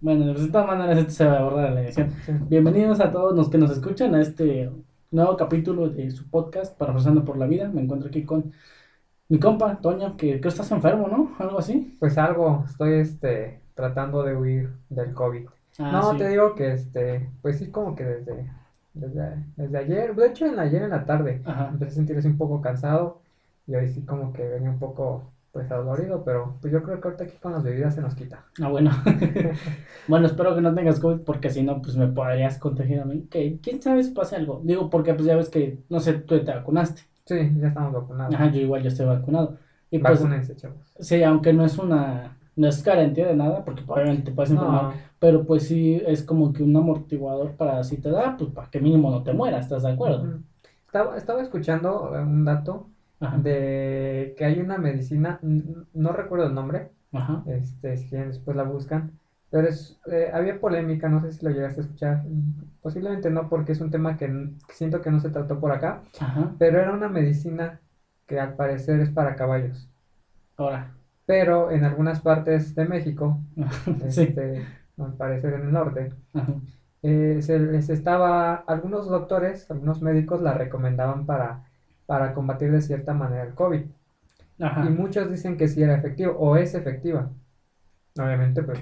bueno, pues de todas maneras esto se va a borrar la edición. Bienvenidos a todos los que nos escuchan a este nuevo capítulo de su podcast, Parafraseando por la Vida. Me encuentro aquí con mi compa, Toño, que creo que estás enfermo, ¿no? Algo así. Pues algo, estoy este, tratando de huir del COVID. Ah, no, sí. te digo que este, pues sí, como que desde, desde, desde ayer, de hecho en ayer en la tarde, Ajá. empecé a sentirse un poco cansado y hoy sí como que venía un poco pues adolorido, pero pues yo creo que ahorita aquí con las bebidas se nos quita. Ah, bueno. bueno, espero que no tengas COVID porque si no, pues me podrías contagiar a mí. Que quién sabe si pase algo. Digo, porque pues ya ves que, no sé, tú te vacunaste. Sí, ya estamos vacunados. Ajá, yo igual ya estoy vacunado. Y pues, chavos. sí, aunque no es una, no es garantía de nada, porque obviamente te puedes enfermar, No, pero pues sí es como que un amortiguador para si te da, pues para que mínimo no te mueras, ¿estás de acuerdo? Estaba, estaba escuchando eh, un dato Ajá, de que hay una medicina, no recuerdo el nombre, ajá, este, si quieren después la buscan, pero es, eh, había polémica, no sé si lo llegaste a escuchar, posiblemente no porque es un tema que, siento que no se trató por acá, ajá, pero era una medicina que al parecer es para caballos, ahora, pero en algunas partes de México, sí, este, al parecer en el norte, eh, se les estaba, algunos doctores, algunos médicos la recomendaban para, para combatir de cierta manera el COVID. ajá, Y muchos dicen que sí era efectivo o es efectiva. Obviamente, pues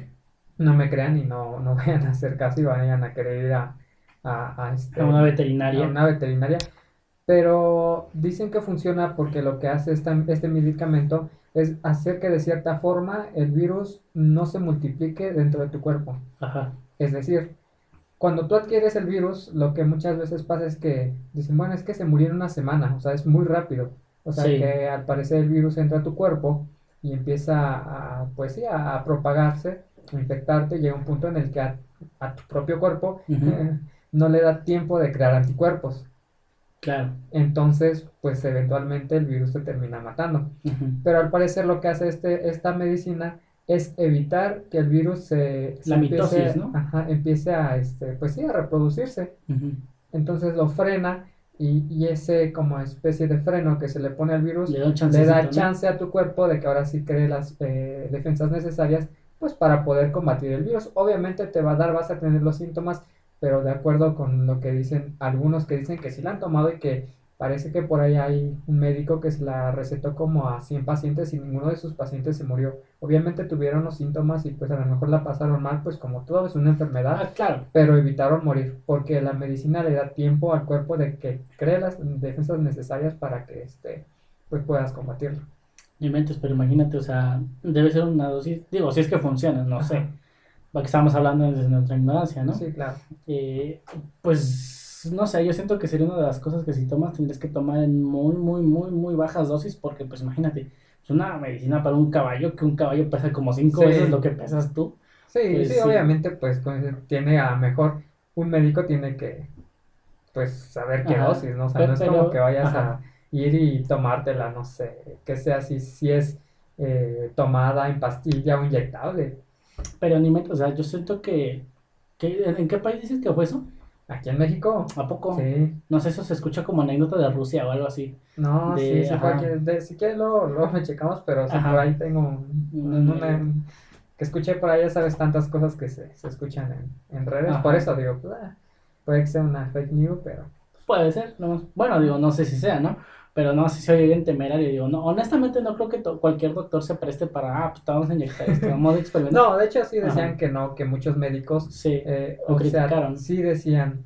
no me crean y no, no vayan a hacer caso y vayan a querer ir a, a, a este, a una a veterinaria, una veterinaria. Pero dicen que funciona porque lo que hace esta- este medicamento es hacer que de cierta forma el virus no se multiplique dentro de tu cuerpo. ajá, Es decir, cuando tú adquieres el virus, lo que muchas veces pasa es que dicen, bueno, es que se murió en una semana, o sea, es muy rápido. O sea, Sí. que al parecer el virus entra a tu cuerpo y empieza a, pues sí, a, a propagarse, a infectarte, llega un punto en el que a, a tu propio cuerpo Ujú. no le da tiempo de crear anticuerpos. claro, Entonces, pues eventualmente el virus te termina matando. Pero al parecer lo que hace este, esta medicina es evitar que el virus se, se La empiece, ¿no? ajá, empiece a, este, pues sí, a reproducirse. Entonces lo frena y, y ese como especie de freno que se le pone al virus le da le da chance a tu cuerpo de que ahora sí cree las eh, defensas necesarias pues para poder combatir el virus. Obviamente te va a dar, vas a tener los síntomas, pero de acuerdo con lo que dicen algunos que dicen que sí la han tomado y que parece que por ahí hay un médico que se la recetó como a 100 pacientes y ninguno de sus pacientes se murió. Obviamente tuvieron los síntomas y pues a lo mejor la pasaron mal, pues como todo es una enfermedad, Ah, claro, pero evitaron morir porque la medicina le da tiempo al cuerpo de que cree las defensas necesarias para que este pues puedas combatirlo. ni mentes, pero imagínate, o sea, debe ser una dosis, digo, si es que funciona, no sé, Ajá. porque estamos hablando desde nuestra ignorancia, ¿no? Sí, claro. Eh, pues no sé, yo siento que sería una de las cosas que si tomas tendrías que tomar en muy, muy, muy, muy bajas dosis, porque pues imagínate, es una medicina para un caballo, que un caballo pesa como cinco Sí. veces lo que pesas tú. Sí, Pues sí, sí. obviamente pues tiene a mejor un médico tiene que pues saber qué Ajá. dosis, ¿no? O sea, Pero- no es como que vayas ajá. a ir y tomártela, no sé, que sea si, si es eh, tomada en pastilla o inyectable. Pero ni me, o sea, yo siento que, que ¿en, en qué país dices que fue eso? Aquí en México, ¿A poco? sí. No sé, eso se escucha como anécdota de Rusia o algo así. No, De- sí, fue aquí. De, si quieres luego, luego me checamos, pero sí, Ajá. por ahí tengo un- Un- un- una- que escuché por ahí, ya sabes, tantas cosas que se, se escuchan en, en redes, Ajá. por eso digo, pues, ah, puede que sea una fake news, pero Puede ser, no, bueno, digo, no sé si sea, ¿no? Pero no, si se oye bien temerario, digo, no, honestamente no creo que cualquier doctor se preste para, ah, pues vamos a inyectar esto, vamos a experimentar. No, de hecho sí decían Ajá. que no, que muchos médicos, Sí, eh, Lo o sea, criticaron. sí decían,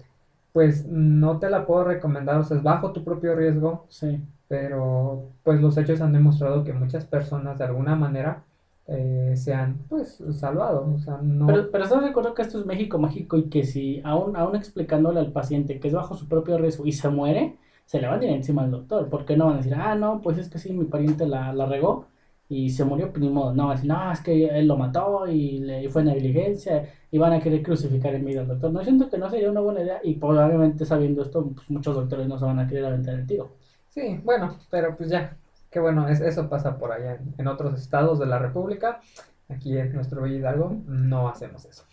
pues no te la puedo recomendar, o sea, es bajo tu propio riesgo, sí. pero pues los hechos han demostrado que muchas personas de alguna manera eh, se han pues salvado, o sea, no... Pero, pero estás de acuerdo que esto es México mágico y que si aún, aún explicándole al paciente que es bajo su propio riesgo y se muere, se le van a ir encima al doctor. porque no van a decir, ah, no, pues es que sí, mi pariente la, la regó y se murió, pues ni modo. No, decir, no, es que él lo mató y, le, y fue negligencia y van a querer crucificar en vida al doctor. No siento que no sería una buena idea y probablemente sabiendo esto, pues muchos doctores no se van a querer aventar el tiro. Sí, bueno, pero pues ya, que bueno, es, eso pasa por allá en, en otros estados de la República. Aquí en nuestro Hidalgo no hacemos eso.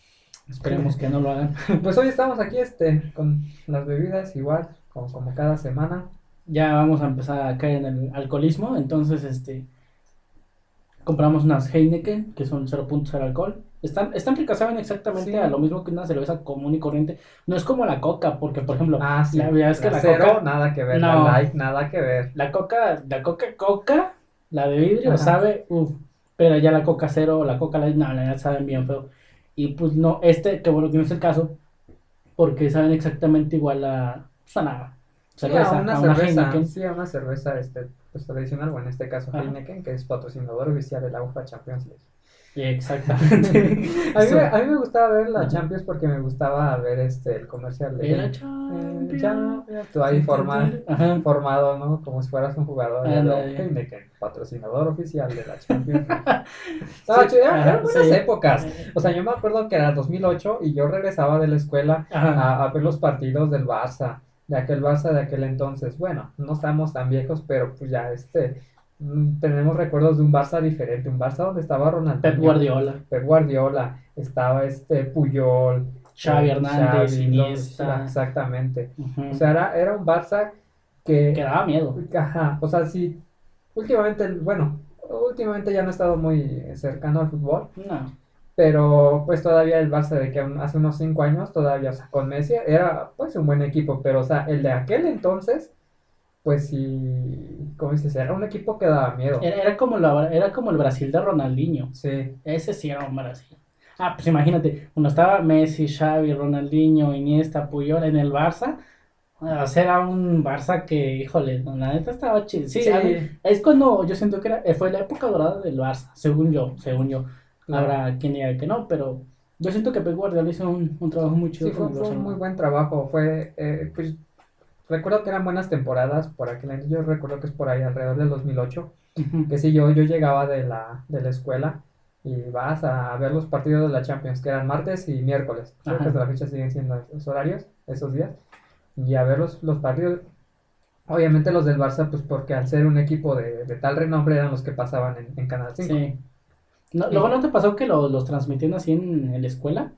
Esperemos que no lo hagan. Pues hoy estamos aquí este, con las bebidas igual, como, como cada semana. Ya vamos a empezar a caer en el alcoholismo, entonces, este, Compramos unas Heineken, que son 0.0 alcohol. Están, están ricas, saben exactamente Sí. a lo mismo que una cerveza común y corriente. No es como la coca, porque por ejemplo, Ah, sí. la verdad es que la cero, coca, nada que ver. No. La light, nada que ver. la coca, la coca coca, la de vidrio, Ajá. sabe, uff, pero ya la coca cero o la coca light, no, la saben bien feo. Y pues no, este, que bueno que no es el caso, porque saben exactamente igual a, pues, a nada. Sí, Cerveza, a una a una cerveza, Heineken. sí, a una cerveza este, pues, tradicional, o en este caso. Heineken, que es patrocinador oficial de la UEFA Champions League. Exactamente. A mí, Sí. me, a mí me gustaba ver la. Champions porque me gustaba ver este el comercial de la Eh, Champions. Champions, tú ahí forma- Ajá. formado, ¿no? Como si fueras un jugador de. Heineken, patrocinador oficial de la Champions. Estaba chido, eran- eran buenas sí. épocas. O sea, yo me acuerdo que era 2008 y yo regresaba de la escuela a, a ver los partidos del Barça, de aquel Barça de aquel entonces. Bueno, no estamos tan viejos, pero pues ya este mm, tenemos recuerdos de un Barça diferente, un Barça donde estaba Ronaldinho, Pep Guardiola, Pep Guardiola, estaba este Puyol, Xavi eh, Hernández, Xavi, Iniesta. los- exactamente. O sea, era, era un Barça que, que daba miedo. ajá, o sea, sí, últimamente, bueno, últimamente ya no he estado muy cercano al fútbol, No. Pero pues todavía el Barça de que hace unos 5 años, todavía, o sea, con Messi era pues un buen equipo, pero o sea, el de aquel entonces, pues sí, como dices, era un equipo que daba miedo. Era, era como la, era como el Brasil de Ronaldinho. Sí, Ese sí era un Brasil. Ah, pues imagínate, cuando estaba Messi, Xavi, Ronaldinho, Iniesta, Puyol en el Barça, o sea, era un Barça que, híjole, la neta estaba chido. Sí, Sí. a mí- es cuando yo siento que era, fue la época dorada del Barça, según yo, según yo. Habrá quien diga que no, pero yo siento que Pep Guardiola hizo un, un trabajo muy chido sí, fue, un muy buen trabajo, fue, eh, pues, recuerdo que eran buenas temporadas por aquel año, yo recuerdo que es por ahí alrededor del 2008, Ujú. que sí, yo, yo llegaba de la, de la escuela y vas a ver los partidos de la Champions, que eran martes y miércoles. Creo Ajá. que hasta la fecha siguen siendo esos horarios, esos días. Y a ver los, los partidos. Obviamente los del Barça, pues porque al ser un equipo de, de tal renombre eran los que pasaban en, en Canal 5. Sí. No, luego no te pasó que lo- los transmitían así en, en la escuela.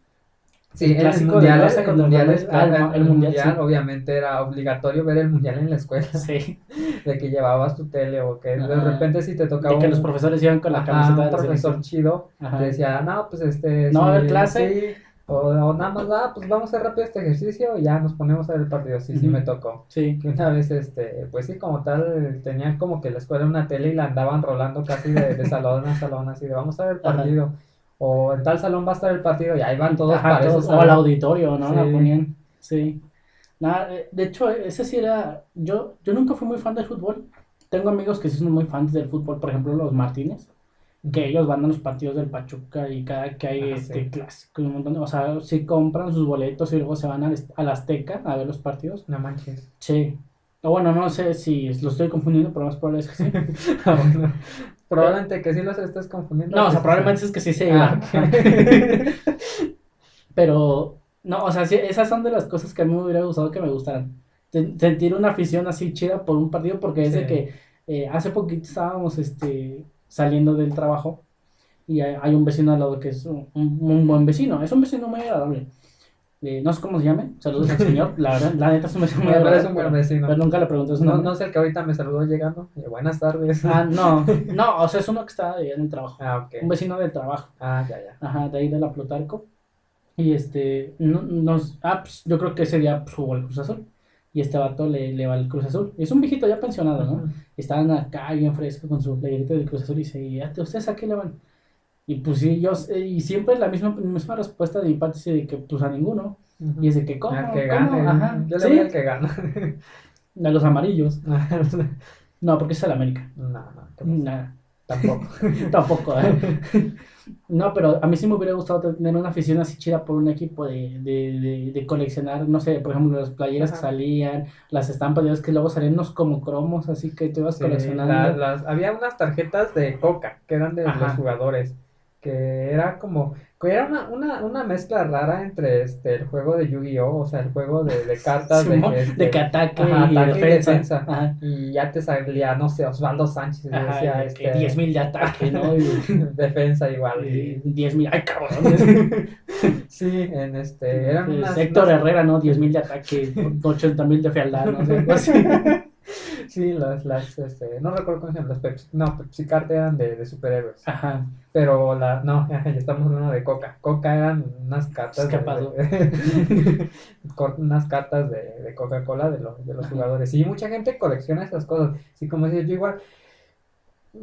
Sí, El el mundial, Barça el mundial, es-. Ah, el, el mundial, mundial, sí. obviamente era obligatorio ver el mundial en la escuela, Sí. de que llevabas tu tele o que de repente si te tocaba De que los un- profesores iban con la camiseta un de la profesor chido te decía, no, pues este, No va a haber clase. sí, o, nada más, ah, pues vamos a hacer rápido este ejercicio y ya nos ponemos a ver el partido, sí, sí me tocó. Sí. Que una vez, este, pues sí, como tal, tenían como que la escuela una tele y la andaban rolando casi de, de salón a salón, así de vamos a ver el Ajá. partido, o en tal salón va a estar el partido y ahí van todos Ajá, para todos- o al auditorio, ¿no? La Sí. ponían. Sí. Nada, eh, de hecho, ese sí era. Yo, yo nunca fui muy fan del fútbol. Tengo amigos que sí son muy fans del fútbol, por ejemplo, los Martínez, que ellos van a los partidos del Pachuca y cada que hay Ah, este sí. clásico un montón de- O sea, sí compran sus boletos y luego se van al, al Azteca a ver los partidos. No manches. Sí. O bueno, no sé si lo estoy confundiendo, pero más probable es que sí. Bueno. Probablemente que sí los estés confundiendo. No, o sea, probablemente es que sí se Ah. Pero, no, o sea, sí, esas son de las cosas que a mí me hubiera gustado que me gustaran. Sentir una afición así chida por un partido, porque es de que eh, hace poquito estábamos este, saliendo del trabajo y hay, hay un vecino al lado que es un, un- un buen vecino, es un vecino muy agradable. Eh, no sé cómo se llame, saludos al señor, la verdad, la neta es un vecino muy agradable. es un buen vecino. pero nunca le pregunté su No, nombre. no sé el que ahorita me saludó llegando. Eh, buenas tardes. Ah, no, no, o sea, es uno que está ahí en el trabajo, Ah, ok. un vecino del trabajo. Ah, ya, ya. Ajá, de ahí de la Plutarco. Y este, no, nos, ah, pues, yo creo que ese día pues, jugó el Cruz Azul. Y este vato le, le va al Cruz Azul. Es un viejito ya pensionado, ¿no? Estaban acá bien fresco con su playerita del Cruz Azul y dice, "¿Y a- ¿ustedes a qué le van? Y pues sí, yo, sé- y siempre la misma, misma respuesta de mi parte es de que pues a ninguno. Ujú. Y es de que, ¿cómo? Que ¿Cómo? gane. Ajá, Yo le sí, voy al que gana. a los amarillos. no, No, porque es el América. no. ¿qué pasa? Nada. Tampoco. Tampoco, ¿eh? No, pero a mí sí me hubiera gustado tener una afición así chida por un equipo de, de, de, de coleccionar, no sé, por ejemplo, las playeras que salían, las estampas, ya ves que luego salían unos como cromos, así que tú ibas Sí, coleccionando. la- las- había unas tarjetas de coca que eran de Ajá. los jugadores. Que era como. Era una, una, una mezcla rara entre este el juego de Yu-Gi-Oh! O sea, el juego de, de cartas de, que, este, de que ataque ajá, y ataque y defensa. defensa. Ajá, Y ya te salía, no sé, Osvaldo Sánchez. ajá, decía, de este, que 10.000 de ataque, ¿no? Y, defensa igual. y y- 10.000, ay cabrón. sí, en este. Eran unas, Héctor unas- Herrera, ¿no? 10.000 de ataque, 80.000 de fealdad, no sé, algo así. Sí, las, las, este, no recuerdo cómo se llaman, las Pepsi, no, Pepsi Cart eran de, de superhéroes. Ajá. Pero la, no, ya estamos hablando de Coca. Coca eran unas cartas ¿Qué de, de- unas cartas de, de Coca-Cola de los, de los jugadores. Y mucha gente colecciona esas cosas. Así como decía yo igual.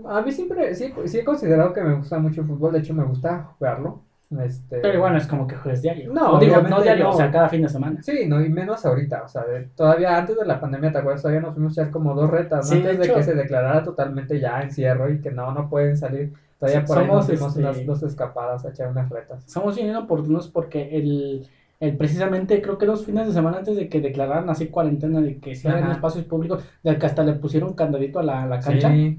A mí siempre, sí, sí he considerado que me gusta mucho el fútbol, de hecho me gusta jugarlo. Este, Pero bueno, es como que juegues diario. No, digo, no diario, no. o sea, cada fin de semana. Sí, no, y menos ahorita, o sea, de- todavía antes de la pandemia, ¿te acuerdas? Todavía nos fuimos a echar como dos retas, ¿no? Sí, de antes de, hecho- que se declarara totalmente ya encierro y que no, no pueden salir. Todavía por ahí Somos, nos dimos este, unas dos escapadas a echar unas retas. Somos bien inoportunos porque el, el precisamente creo que dos fines de semana antes de que declararan así cuarentena de que cierren Ajá. espacios públicos, de que hasta le pusieron candadito a la, a la cancha. Sí,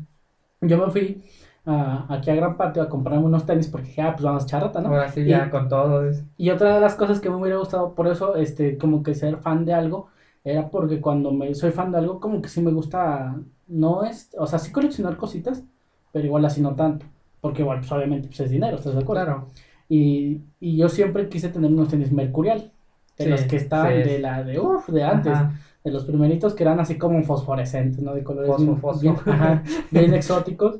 Yo me fui a- aquí a Gran Patio a comprarme unos tenis porque dije, ah, pues vamos a echar rata, ¿no? ahora sí, Y- ya con todo. es- Y otra de las cosas que me hubiera gustado, por eso, este, como que ser fan de algo, era porque cuando me soy fan de algo, como que sí me gusta, no es, o sea, sí coleccionar cositas, pero igual así no tanto, porque igual, pues obviamente, pues es dinero, ¿estás de acuerdo? Claro, Y, y yo siempre quise tener unos tenis Mercurial, de Sí, los que estaban sí. de la de, uff, de antes, Ajá. de los primeritos que eran así como fosforescentes, ¿no? De colores Fosfo, bien, fosfo. bien- ajá, bien exóticos,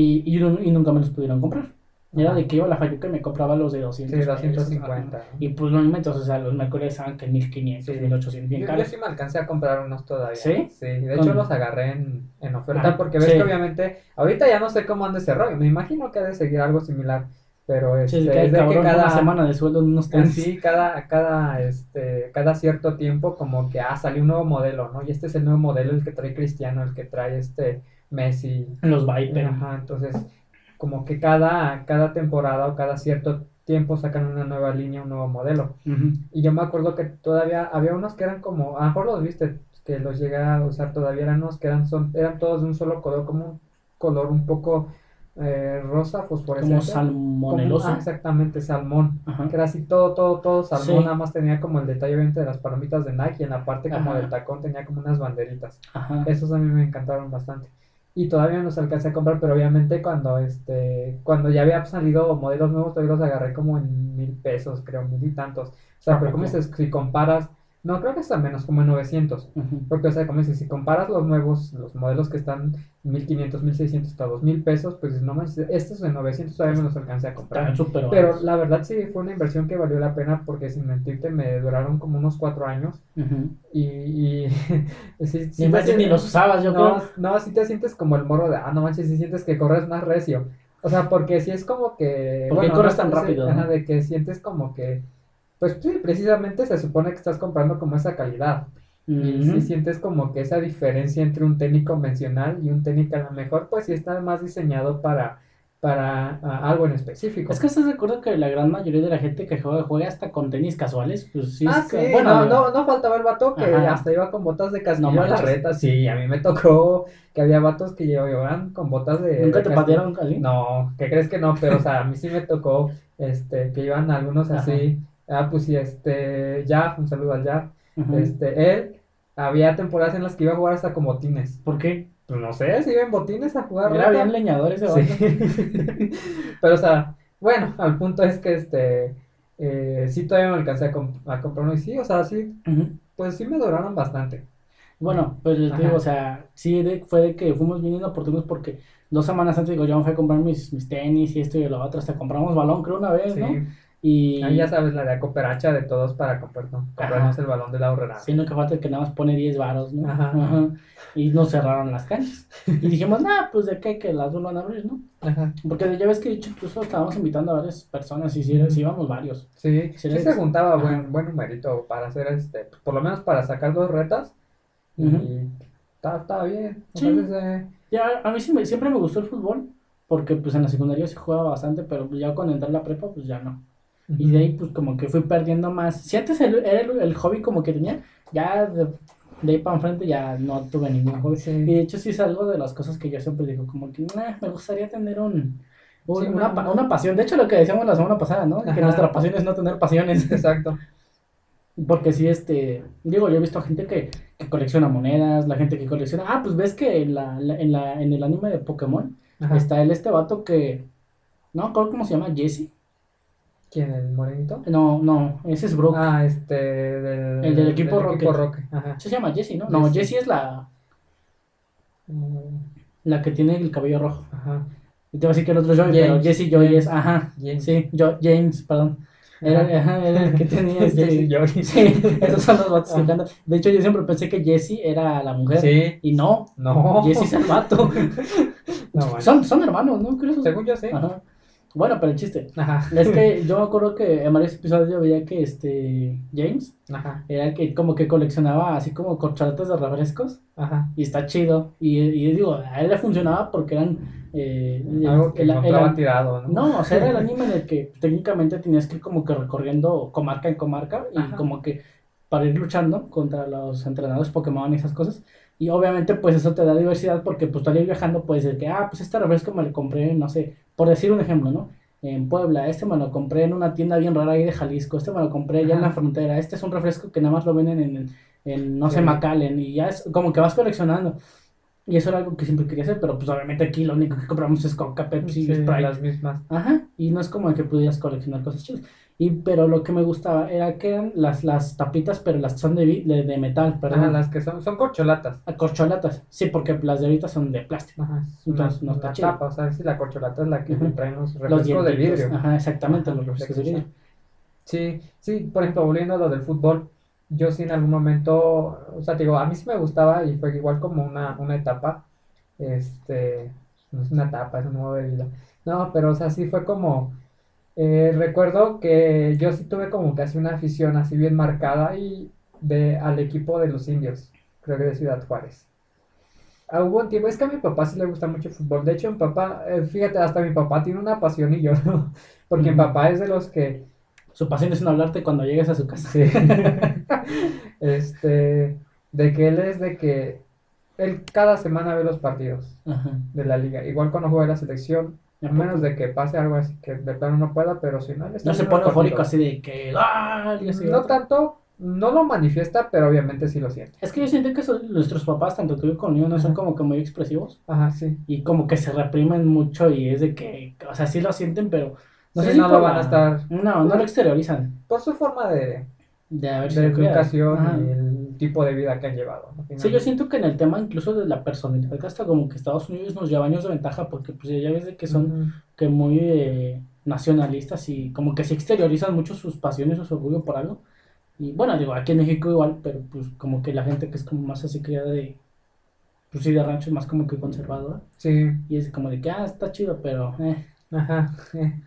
y, y, nu- y nunca me los pudieron comprar. Era de que iba a la Fayuca y me compraba los de 200 Sí, pesos, 250. ajá. Y pues no inventes, o sea, los Mercury estaban que 1500, Sí. 1800, bien Yo, yo sí me alcancé a comprar unos todavía. ¿Sí? Sí, de hecho los agarré en, en oferta Ah, porque ves sí. que obviamente, ahorita ya no sé cómo ande ese rollo, me imagino que ha de seguir algo similar, pero este, Sí, es de que cada, una semana de sueldo unos tenis. así, cada, cada, este, cada cierto tiempo como que, ah, salió un nuevo modelo, ¿no? Y este es el nuevo modelo, el que trae Cristiano, el que trae este Messi, Los Viper. Ajá, entonces, como que cada, cada temporada o cada cierto tiempo sacan una nueva línea, un nuevo modelo. Y yo me acuerdo que todavía había unos que eran como, a lo mejor los viste, que los llegué a usar todavía, eran unos que eran, son, eran todos de un solo color, como un color un poco eh, rosa, fosforescente. Como Como- salmoneloso. ah, exactamente, salmón. Ajá. Que era así todo, todo, todo salmón, Sí. nada más tenía como el detalle obviamente de las palomitas de Nike y en la parte como Ajá. del tacón tenía como unas banderitas. Ajá. Esos a mí me encantaron bastante. Y todavía no los alcancé a comprar, pero obviamente cuando este, cuando ya había salido modelos nuevos, todavía los agarré como en mil pesos, creo, mil y tantos. O sea, ¿A pero como si comparas, no, creo que está menos, como en 900. Ujú. Porque, o sea, como dices, si comparas los nuevos, los modelos que están 1500, 1600 hasta 2000 pesos, pues no más, estos en 900 todavía me los alcancé a comprar. Pero la verdad sí fue una inversión que valió la pena porque sin mentirte me duraron como unos cuatro años Ujú. y, y sí, sí Ni, te los usabas, yo no, creo. no, si te sientes como el morro de, ah, no manches, si sientes que corres más recio. O sea, porque si es como que... ¿Por qué corres no, tan sí, rápido, no? de que sientes como que... Pues sí, precisamente se supone que estás comprando como esa calidad. Y si sientes como que esa diferencia entre un tenis convencional y un tenis que a lo mejor pues sí está más diseñado para, para ah, algo en específico. Es que estás de acuerdo que la gran mayoría de la gente que juega, juega hasta con tenis casuales, pues sí, Ah, es que- sí, bueno, no, no, no faltaba el vato que Ajá. hasta iba con botas de castillo No la reta. Sí, a mí me tocó que había vatos que llevaban con botas de. ¿Nunca de te castillo. patearon así? No, ¿qué crees que no? Pero, o sea, a mí sí me tocó este, que iban algunos así. Ah, pues sí, este, ya, un saludo al ya. Ujú. Este, él, había temporadas en las que iba a jugar hasta con botines. ¿Por qué? Pues no sé, si iba en botines a jugar. Era bien leñador ese. Sí. Pero, o sea, bueno, al punto es que este, eh, sí todavía me alcancé a, comp- a comprar uno y sí, o sea, sí, pues sí me duraron bastante. Bueno, pues les digo, o sea, sí de- fue de que fuimos bien inoportunos porque dos semanas antes, digo, yo me fui a comprar mis, mis tenis y esto y lo otro, hasta compramos balón, creo, una vez, Sí. ¿no? Y Ahí ya sabes, la de cooperacha de todos para comprar, ¿no? comprarnos Ajá. el balón de la horrera. sí, no que falta el que nada más pone 10 varos, ¿no? Ajá. Ajá. Y nos cerraron las canchas. Y dijimos, nah, pues de qué, que las dos van a abrir, ¿no? Ajá. Porque ya ves que dicho, incluso estábamos invitando a varias personas y sí, sí íbamos varios. Sí, Sí, les- se juntaba buen, buen numerito para hacer este, por lo menos para sacar dos retas. Y estaba, estaba bien. Sí. Entonces, eh, Ya, a mí me- siempre me gustó el fútbol, porque pues en la secundaria sí jugaba bastante, pero ya cuando entré a la prepa, pues ya no. Y de ahí pues como que fui perdiendo más. Si antes el- era el, el hobby como que tenía, ya de, de ahí para enfrente ya no tuve ningún hobby. Sí. Y de hecho sí es algo de las cosas que yo siempre digo, como que "Nah, me gustaría tener un, un- Sí, una, una pasión. De hecho lo que decíamos la semana pasada, ¿no? Que nuestra pasión es no tener pasiones. Exacto. Porque sí, este, digo, yo he visto gente que, que colecciona monedas, la gente que colecciona, ah, pues ves que en, la, la- en, la, en el anime de Pokémon Ajá. está el este vato que, no cómo se llama, Jesse. ¿Quién? ¿El morenito? No, no, ese es Brook. Ah, este, del, El del equipo Roque. Rocket. Ajá. Se llama Jesse, ¿no? No, Jessie. Jesse es la, Mm, La que tiene el cabello rojo. Ajá. Y te voy a decir que el otro Joy, pero James. Jesse Joy es, ajá. James. Sí, yo, James, perdón. Era, Ajá. era el que tenía Jesse este. Joy. Sí, esos son los vatos que cantan. De hecho, yo siempre pensé que Jesse era la mujer. Sí. Y no, No. Jesse es el vato. No, bueno. son, son hermanos, ¿no? Creo Según yo sí. Ajá. Bueno, pero el chiste. Ajá. Es que yo me acuerdo que en varios episodios yo veía que este James Ajá. era el que como que coleccionaba así como corcholatas de refrescos Ajá. y está chido. Y, y digo, a él le funcionaba porque eran... eh, Algo que el- encontraban el- tirado, ¿no? no, o sea, era el anime en el que técnicamente tenías que ir como que recorriendo comarca en comarca y Ajá. como que para ir luchando contra los entrenadores Pokémon y esas cosas. Y obviamente pues eso te da diversidad porque pues tú al ir viajando puedes decir que, ah, pues este refresco me lo compré, no sé, por decir un ejemplo, ¿no? En Puebla, este me lo compré en una tienda bien rara ahí de Jalisco, este me lo compré allá en la frontera, este es un refresco que nada más lo venden en, en no sé. McAllen y ya es como que vas coleccionando. Y eso era algo que siempre quería hacer, pero pues obviamente aquí lo único que compramos es Coca, Pepsi, Sí, Sprite. las mismas. Ajá, y no es como que pudieras coleccionar cosas chidas. Y, pero lo que me gustaba era que eran las, las tapitas, pero las son de, de, de metal, perdón. Ajá, las que son, son corcholatas. Ah, Corcholatas. Sí, porque las de ahorita son de plástico. Ajá, una, Entonces, no está chido. tapa, o sea, si la corcholata es la que traen los Los refrescos de dientitos. vidrio. Ajá, exactamente, Ajá, los refrescos de de vidrio. Sí, sí, por ejemplo, volviendo a lo del fútbol, yo sí en algún momento, o sea, te digo, a mí sí me gustaba y fue igual como una, una etapa, este, no es una etapa, es un modo de vida. No, pero o sea, sí fue como, eh, recuerdo que yo sí tuve como casi una afición así bien marcada y de, al equipo de los indios, creo que de Ciudad Juárez. Ah, hubo un tiempo, es que a mi papá sí le gusta mucho el fútbol. De hecho, mi papá, eh, fíjate, hasta mi papá tiene una pasión y yo no. Porque mi papá es de los que, Su pasión es no hablarte cuando llegues a su casa. sí, este, de que él es de que él cada semana ve los partidos Ajá. de la liga. Igual cuando juega la selección, ¿A menos de que pase algo así que de plano no pueda, pero si no, él está No se pone eufórico así de que. ¡Ah! y así, No otro. tanto, no lo manifiesta, pero obviamente sí lo siente. Es que yo siento que son- nuestros papás, tanto tú como yo, no son como que muy expresivos. Ajá, sí. Y como que se reprimen mucho y es de que. O sea, sí lo sienten, pero. No Sí, sé si no lo van a estar- No, no lo exteriorizan. Por su forma de, De haber de educación y el tipo de vida que han llevado. ¿no? Sí, yo siento que en el tema incluso de la personalidad, hasta como que Estados Unidos nos lleva años de ventaja porque pues ya ves de que son Ujú. que muy eh, nacionalistas y como que se exteriorizan mucho sus pasiones o su orgullo por algo. Y bueno, digo, aquí en México igual, pero pues como que la gente que es como más así criada de, pues sí, de rancho es más como que conservadora. Sí, Y es como de que, ah, está chido, pero, eh, ajá.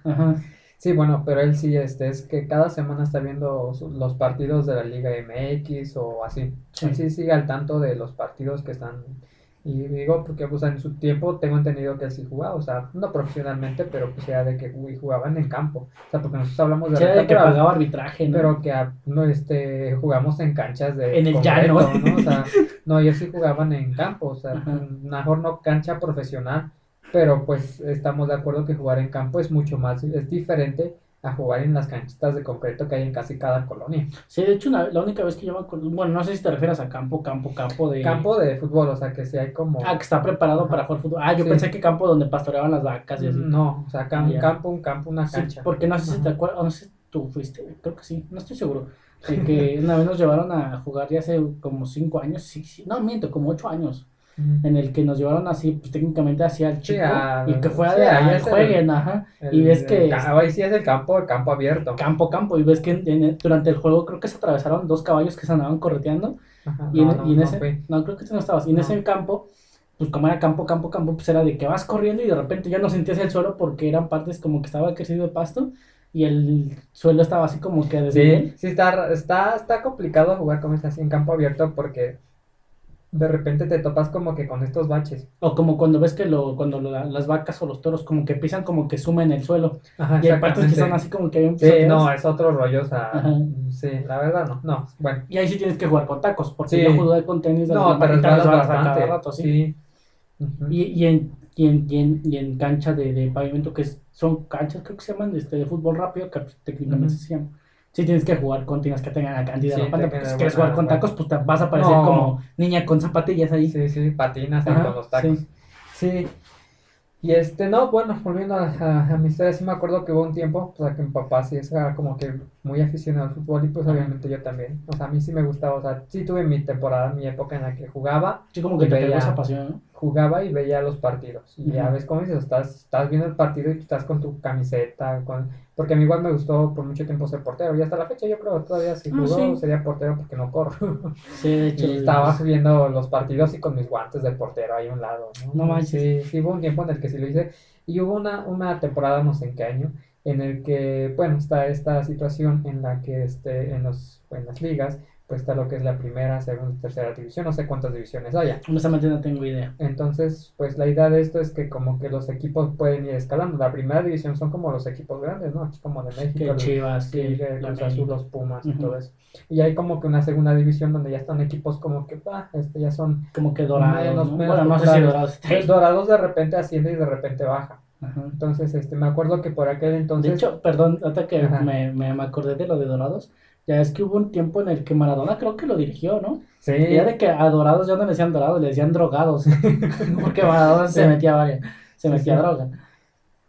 ajá. Sí, bueno, pero él sí, este, es que cada semana está viendo los partidos de la Liga MX o así. Sí. Él sí sigue al tanto de los partidos que están. Y digo, porque pues en su tiempo tengo entendido que él sí jugaba, o sea, no profesionalmente, pero pues era de que uy, jugaban en campo. O sea, porque nosotros hablamos de Sí, de que pero, pagaba arbitraje, ¿no? pero que ah, no, este, jugamos en canchas de En el concreto, llano. ¿no? O sea, no, ellos sí jugaban en campo, o sea, Ajá. mejor no cancha profesional, pero pues estamos de acuerdo que jugar en campo es mucho más, es diferente a jugar en las canchitas de concreto que hay en casi cada colonia. Sí, de hecho, una- la única vez que yo me acuerdo, bueno, no sé si te refieres a campo, campo, campo de... Campo de fútbol, o sea, que sí hay como... Ah, que está preparado Ajá. para jugar fútbol. Ah, yo Sí. pensé que campo donde pastoreaban las vacas y así. No, o sea, cam- campo, un campo, una Sí, cancha. porque no sé si te acuerdas, no sé si tú fuiste, creo que sí, no estoy seguro. De que una vez nos llevaron a jugar ya hace como cinco años, sí, sí, no miento, como ocho años, En el que nos llevaron así, pues técnicamente hacia el Sí, chico a- y que fue a sí, de ahí es el- jueguen, ajá, y ves que ahí sí es el campo, el campo abierto. campo, campo, y ves que en- en- durante el juego creo que se atravesaron dos caballos que se andaban correteando, Ajá, y en, no, y en no ese, fui. no, creo que tú no estabas, y en ese campo, pues como era campo, campo, campo, pues era de que vas corriendo y de repente ya no sentías el suelo porque eran partes como que estaba crecido de pasto y el suelo estaba así como que desnivel. Sí, sí está, está, está complicado jugar como es así en campo abierto porque de repente te topas como que con estos baches. O como cuando ves que lo, cuando lo- las vacas o los toros como que pisan como que sumen el suelo. Ajá, Y hay partes que son así como que bien Sí, pisoteadas. no, es otro rollo, o sea, Ajá. sí, la verdad no, no, bueno, Y ahí sí tienes que jugar con tacos, porque Sí. yo jugué con tenis de no, a bastante, cada rato, sí. sí. Ujú. Y, y, en, y, en, y, en, y en cancha de, de pavimento, que es- son canchas, creo que se llaman este, de fútbol rápido, que pues, técnicamente Ujú. se llaman. Sí tienes que jugar con tienes que tengan la cantidad Sí, de te porque si quieres jugar con tacos, pues te vas a parecer No. como niña con zapatillas ahí. Sí, sí, patinas Ajá, con los tacos. sí. Sí. Y este, no, bueno, volviendo a, a- a mi historia, sí me acuerdo que hubo un tiempo, o sea, que mi papá sí era como que muy aficionado al fútbol y pues obviamente yo también. O sea, a mí sí me gustaba, o sea, sí tuve mi temporada, mi época en la que jugaba, Sí, como que te veía- esa pasión, ¿no? jugaba y veía los partidos. Y ya Ujú. ves cómo dices, estás, estás viendo el partido y estás con tu camiseta, con... porque a mí igual me gustó por mucho tiempo ser portero. Y hasta la fecha yo creo todavía si Ah, jugó sí. sería portero porque no corro. Sí, de hecho. y estaba viendo los partidos y con mis guantes de portero ahí a un lado. No manches. Sí, sí, hubo un tiempo en el que sí lo hice. Y hubo una, una temporada, no sé en qué año, en el que, bueno, está esta situación en la que este, en, los, en las ligas, pues está lo que es la primera, segunda, tercera división, no sé cuántas divisiones haya. Honestamente no tengo idea. Entonces, pues la idea de esto es que como que los equipos pueden ir escalando. La primera división son como los equipos grandes, ¿no? Aquí como de México, Que el Chivas, Tigre, Cruz. Azul, los Pumas y todo eso. Y hay como que una segunda división donde ya están equipos como que, este ya son... Como que dorados. Menos- ¿no? menos Bueno, no sé si dorados. Pues, Dorados de repente asciende y de repente baja. Ajá. Entonces, este, me acuerdo que por aquel entonces... De hecho, perdón, ahorita que me, me acordé de lo de Dorados, ya es que hubo un tiempo en el que Maradona creo que lo dirigió, ¿no? sí, Y ya de que a Dorados ya no le decían Dorados, le decían drogados. Porque Maradona se metía varias, se metía sí. droga.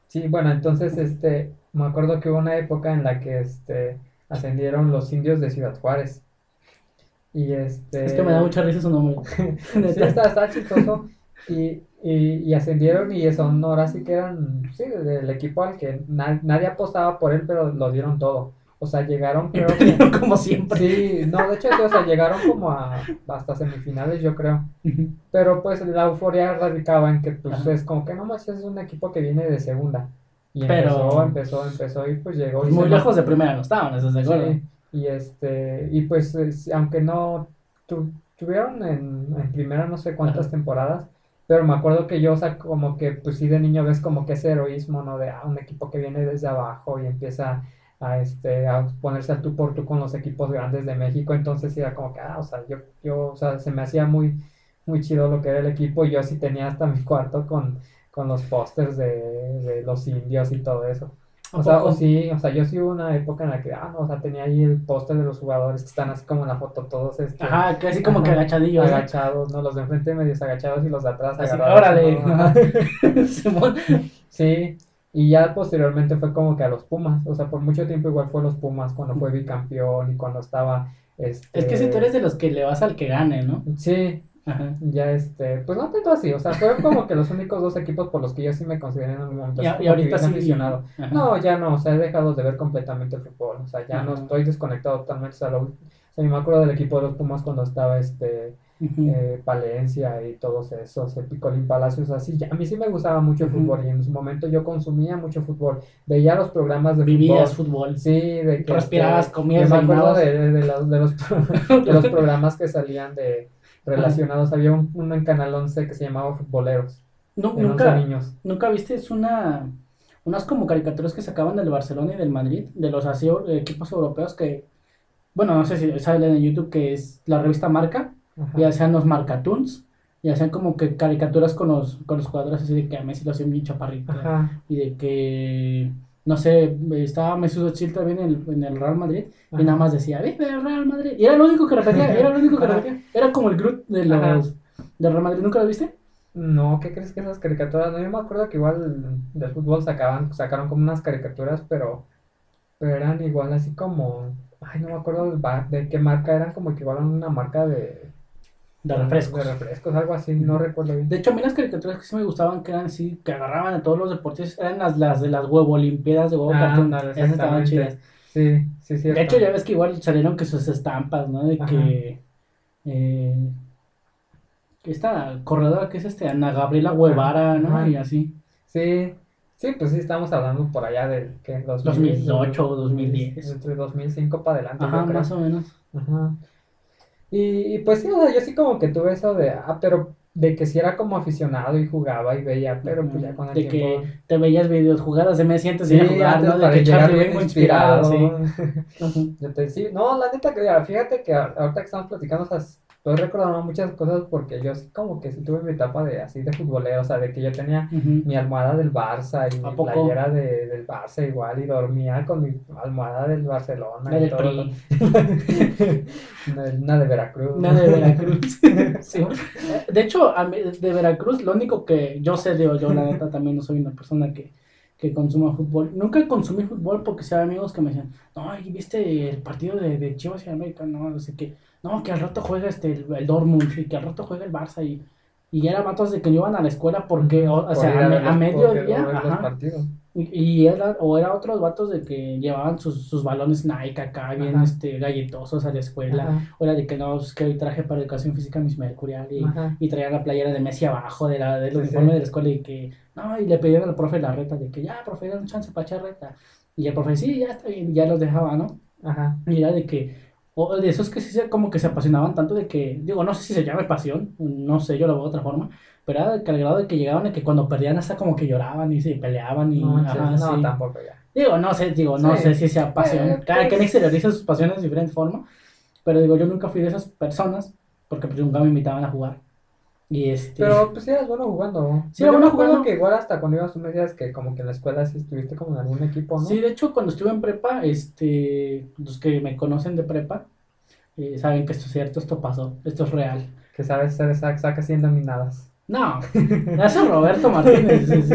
Sí, bueno, entonces este, me acuerdo que hubo una época en la que este, ascendieron los indios de Ciudad Juárez. Y este... Es que me da mucha risa su nombre. Sí, está, está chistoso. Y, y, y ascendieron y son ahora sí que eran, sí, del equipo al que na- nadie apostaba por él, pero lo dieron todo. O sea, llegaron, creo que... como siempre. Sí, no, de hecho, o sea, llegaron como a hasta semifinales, yo creo. Pero pues la euforia radicaba en que pues Ajá. es como que no más es un equipo que viene de segunda. Y Pero- empezó, empezó, empezó y pues llegó. y Muy se lejos de primera no estaban, ¿estás de acuerdo? Sí, y este, y pues es- aunque no tu- tuvieron en, en primera no sé cuántas Ajá. temporadas, pero me acuerdo que yo, o sea, como que pues sí de niño ves como que ese heroísmo, ¿no? De ah, un equipo que viene desde abajo y empieza a este a ponerse al tú por tú con los equipos grandes de México, entonces era como que ah, o sea, yo, yo, o sea, se me hacía muy, muy chido lo que era el equipo, y yo sí tenía hasta mi cuarto con, con los pósters de, de los indios y todo eso. ¿A O sea, o sí, o sea, yo sí hubo una época en la que, ah, no, o sea, tenía ahí el póster de los jugadores que están así como en la foto, todos este, Ajá, que así como que agachadillos. agachados, ¿no? Los de enfrente medios agachados y los de atrás Así, agarrados. órale. Sí, y ya posteriormente fue como que a los Pumas, o sea, por mucho tiempo igual fue los Pumas cuando fue bicampeón y cuando estaba, este... Es que si tú eres de los que le vas al que gane, ¿no? Sí, Ajá. ya este, pues no tanto así, o sea, fueron como que los únicos dos equipos por los que yo sí me consideré en algún momento Y, ahorita sí. aficionado. Ajá. No, ya no, o sea, he dejado de ver completamente el fútbol, o sea, ya no estoy desconectado totalmente, o sea, lo- o sea, me acuerdo del equipo de los Pumas cuando estaba este Eh, Palencia y todos esos, el Picolín Palacios, así, ya- a mí sí me gustaba mucho el fútbol y en su momento yo consumía mucho fútbol, veía los programas de Vivías fútbol, fútbol. sí, de que Respirabas, comías, me acuerdo de, de los, de, los, de los programas que salían de relacionados, había un- uno en Canal 11 que se llamaba Futboleros, 11 nunca, niños. nunca viste es una unas como caricaturas que sacaban del Barcelona y del Madrid, de los así eh, equipos europeos que, bueno, no sé si salen en YouTube, que es la revista Marca, Ajá. y hacían los Marcatoons, y hacían como que caricaturas con los, con los jugadores así de que a Messi lo hacían bien chaparrito, Ajá, y de que, no sé, estaba Mesut Özil también en el, en el Real Madrid, y nada más decía, vive el Real Madrid, y era lo único que repetía, era lo único que repetía, era como el Groot de los, del Real Madrid, ¿nunca lo viste? No, ¿qué crees que esas caricaturas? No, yo me acuerdo que igual del fútbol sacaban, sacaron como unas caricaturas, pero, pero eran igual así como, ay, no me acuerdo de qué marca, eran como que igual una marca de, De refrescos. de refrescos, algo así, no recuerdo bien. De hecho, a mí las caricaturas que sí me gustaban, que eran así, que agarraban a todos los deportes, eran las, las de las huevo olimpiadas de huevo Ah, Esas estaban chidas. Sí, sí, cierto. De hecho, ya ves que igual salieron que sus estampas, ¿no? De Ajá. que. Eh, esta corredora que es este, Ana Gabriela Guevara, ¿no? Ajá. Y así. Sí, sí, pues sí, estamos hablando por allá del que 2008 o 2010. Entre 2005 para adelante, Ajá, más o menos. Ajá. Y, y pues sí, o sea, yo sí como que tuve eso de, ah, pero de que sí era como aficionado y jugaba y veía, pero pues ya con el De tiempo. que te veías videos jugadas de Messi antes de Sí, a jugar, ¿no? De que Charlie vengo inspirado, sí. inspirado. No, la neta que fíjate que ahorita que estamos platicando, o sea, estoy recordando muchas cosas porque yo sí como que sí tuve mi etapa de así de futbolero, o sea, de que yo tenía mi almohada del Barça y ¿A mi playera de, del Barça igual y dormía con mi almohada del Barcelona La y del todo. Una, de Veracruz. Una de Veracruz. Sí. De hecho, a mí, de Veracruz, lo único que yo sé de yo, la neta, también no soy una persona que, que consuma fútbol. Nunca consumí fútbol porque si había amigos que me decían, no, ¿y ¿viste el partido de, de Chivas y América? No, no sé qué. No, que al rato juega este, el, el Dortmund y que al rato juega el Barça. Y, Y era vatos de que no iban a la escuela porque, o, sea, a, me- a mediodía, y, y era, o era otros vatos de que llevaban sus, sus balones Nike acá, bien Ajá. este, galletosos a la escuela. Ajá, O era de que no, es que hoy traje para educación física mis Mercurial y, y traía la playera de Messi abajo de la, del Sí, uniforme sí. de la escuela y que, no, y le pedían al profe la reta de que ya, profe, dan un chance para echar reta. Y el profe, sí, ya está bien, ya los dejaba, ¿no? Ajá. Y era de que, o de esos que sí se, como que se apasionaban tanto de que, digo, no sé si se llama pasión, no sé, yo lo veo de otra forma, pero era que al grado de que llegaban a que cuando perdían hasta como que lloraban y se peleaban y, No, tampoco ya. Digo, no sé, digo, no Sí. sé si sea pasión. Eh, Cada quien pues- exterioriza sus pasiones de diferente forma. Pero digo, yo nunca fui de esas personas porque pues nunca me invitaban a jugar. Y este. Pero pues eras bueno jugando. Sí, era bueno jugando. que igual hasta cuando ibas tú me decías que como que en la escuela sí estuviste como en algún equipo, ¿no? Sí, de hecho, cuando estuve en prepa, este, los que me conocen de prepa eh, saben que esto es cierto, esto pasó, esto es real. Que sabes ser sac- saca siendo dominadas. No, eso es Roberto Martínez. sí, sí.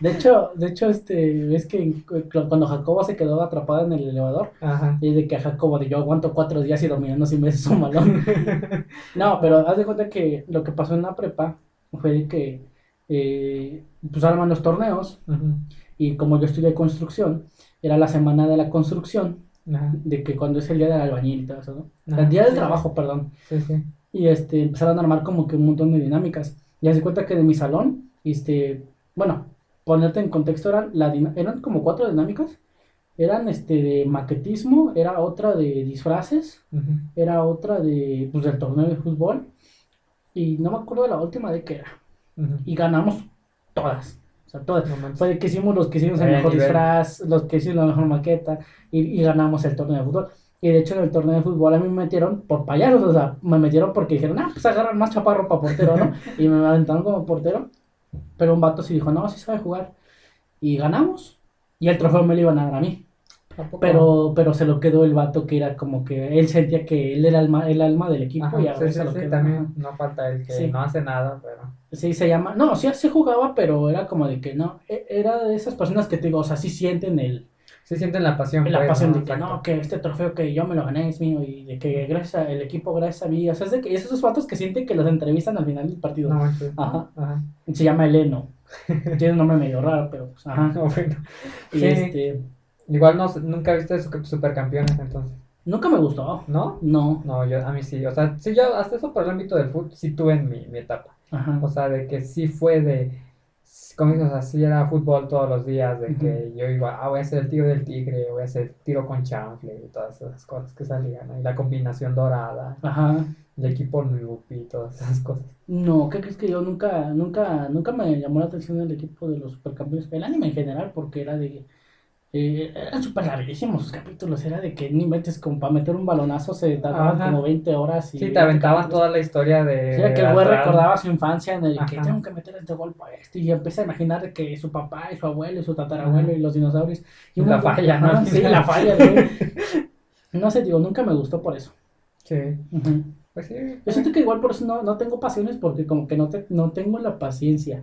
De hecho, de hecho, este, ves que cuando Jacobo se quedó atrapado en el elevador, Ajá. y de que a Jacobo de yo aguanto cuatro días y dominando sin veces un balón. No, pero haz de cuenta que lo que pasó en la prepa fue de que eh, pues arman los torneos y como yo estudié construcción, era la semana de la construcción, Ajá. de que cuando es el día del albañil y todo eso, ¿no? El día del trabajo, perdón. Sí. Y este, empezaron a armar como que un montón de dinámicas. Y haz de cuenta que de mi salón, este, bueno, ponerte en contexto, eran, la, eran como cuatro dinámicas. Eran este de maquetismo, era otra de disfraces, era otra de, pues, del torneo de fútbol. Y no me acuerdo de la última de qué era. Y ganamos todas. O sea, todas. No. Fue de que hicimos los que hicimos el mejor nivel. disfraz, los que hicimos la mejor maqueta y, y ganamos el torneo de fútbol. Y de hecho en el torneo de fútbol a mí me metieron por payasos, o sea, me metieron porque dijeron, ah, pues agarran más chaparro para portero, ¿no? Y me aventaron como portero. Pero un vato sí dijo, no, sí sabe jugar. Y ganamos. Y el trofeo me lo iban a dar a mí. Pero, pero se lo quedó el vato que era como que él sentía que él era el alma, el alma del equipo Ajá, y sí, sí, lo sí, también no falta el que no hace nada, pero... Sí, se llama. No, sí se jugaba, pero era como de que no. e- Era de esas personas que te digo, o sea, sí sienten el, Sí sienten la pasión. la pues, pasión ¿no? de que Exacto. no, que este trofeo que yo me lo gané es mío y de que gracias el equipo, gracias a mí. O sea, es de que es esos vatos que sienten que los entrevistan al final del partido. No manches. Ajá. Ajá. Se llama Eleno. Tiene un nombre medio raro, pero pues, ajá. No, bueno. Y Sí. este. Igual no, nunca viste su- supercampeones entonces, Nunca me gustó. ¿no? No. No, yo, a mí sí, o sea, sí, yo hasta eso por el ámbito del fútbol sí tuve en mi, mi etapa, Ajá. o sea, de que sí fue de, dices, así era fútbol todos los días, de que yo iba, ah, voy a hacer el tiro del tigre, voy a hacer el tiro con chanfle y todas esas cosas que salían, ¿no? Y la combinación dorada, Ajá. el equipo Nupi y todas esas cosas. No, ¿qué crees que yo nunca, nunca, nunca me llamó la atención el equipo de los supercampeones? El anime en general, porque era de. Eh, eran súper larguísimos sus capítulos, era de que ni metes como para meter un balonazo se tardaban Ajá. como 20 horas. Y Sí, te 20 aventaban toda la historia de... Sí, era que el güey recordaba su infancia en el que tengo que meter este golpe a este y empieza a imaginar que su papá y su abuelo y su tatarabuelo Ajá. y los dinosaurios. Y un la falla, ¿no? Sí, la falla. No sé, digo, nunca me gustó por eso. Sí, Ujú. pues sí. Yo siento que igual por eso no, no tengo pasiones porque como que no, te, no tengo la paciencia.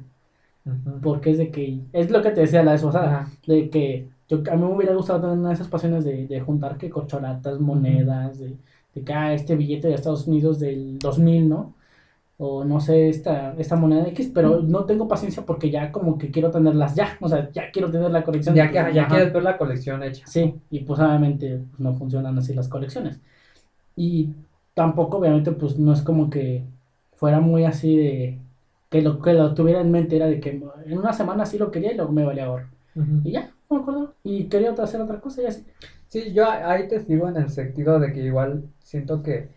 Porque es de que, es lo que te decía la vez pasada, de que yo, a mí me hubiera gustado tener una de esas pasiones de, de juntar que corcholatas, monedas, de, de que ah, este billete de Estados Unidos del 2000, ¿no? O no sé, esta, esta moneda X, pero no tengo paciencia porque ya como que quiero tenerlas ya, o sea, ya quiero tener la colección. Ya que ya quieres ver la colección hecha. Sí, y pues obviamente pues, no funcionan así las colecciones. Y tampoco obviamente pues no es como que fuera muy así de que lo que lo tuviera en mente era de que en una semana sí lo quería y luego me valía ahora. Y ya, no me acuerdo. Y quería hacer otra cosa y así. Sí, yo ahí te sigo en el sentido de que igual siento que,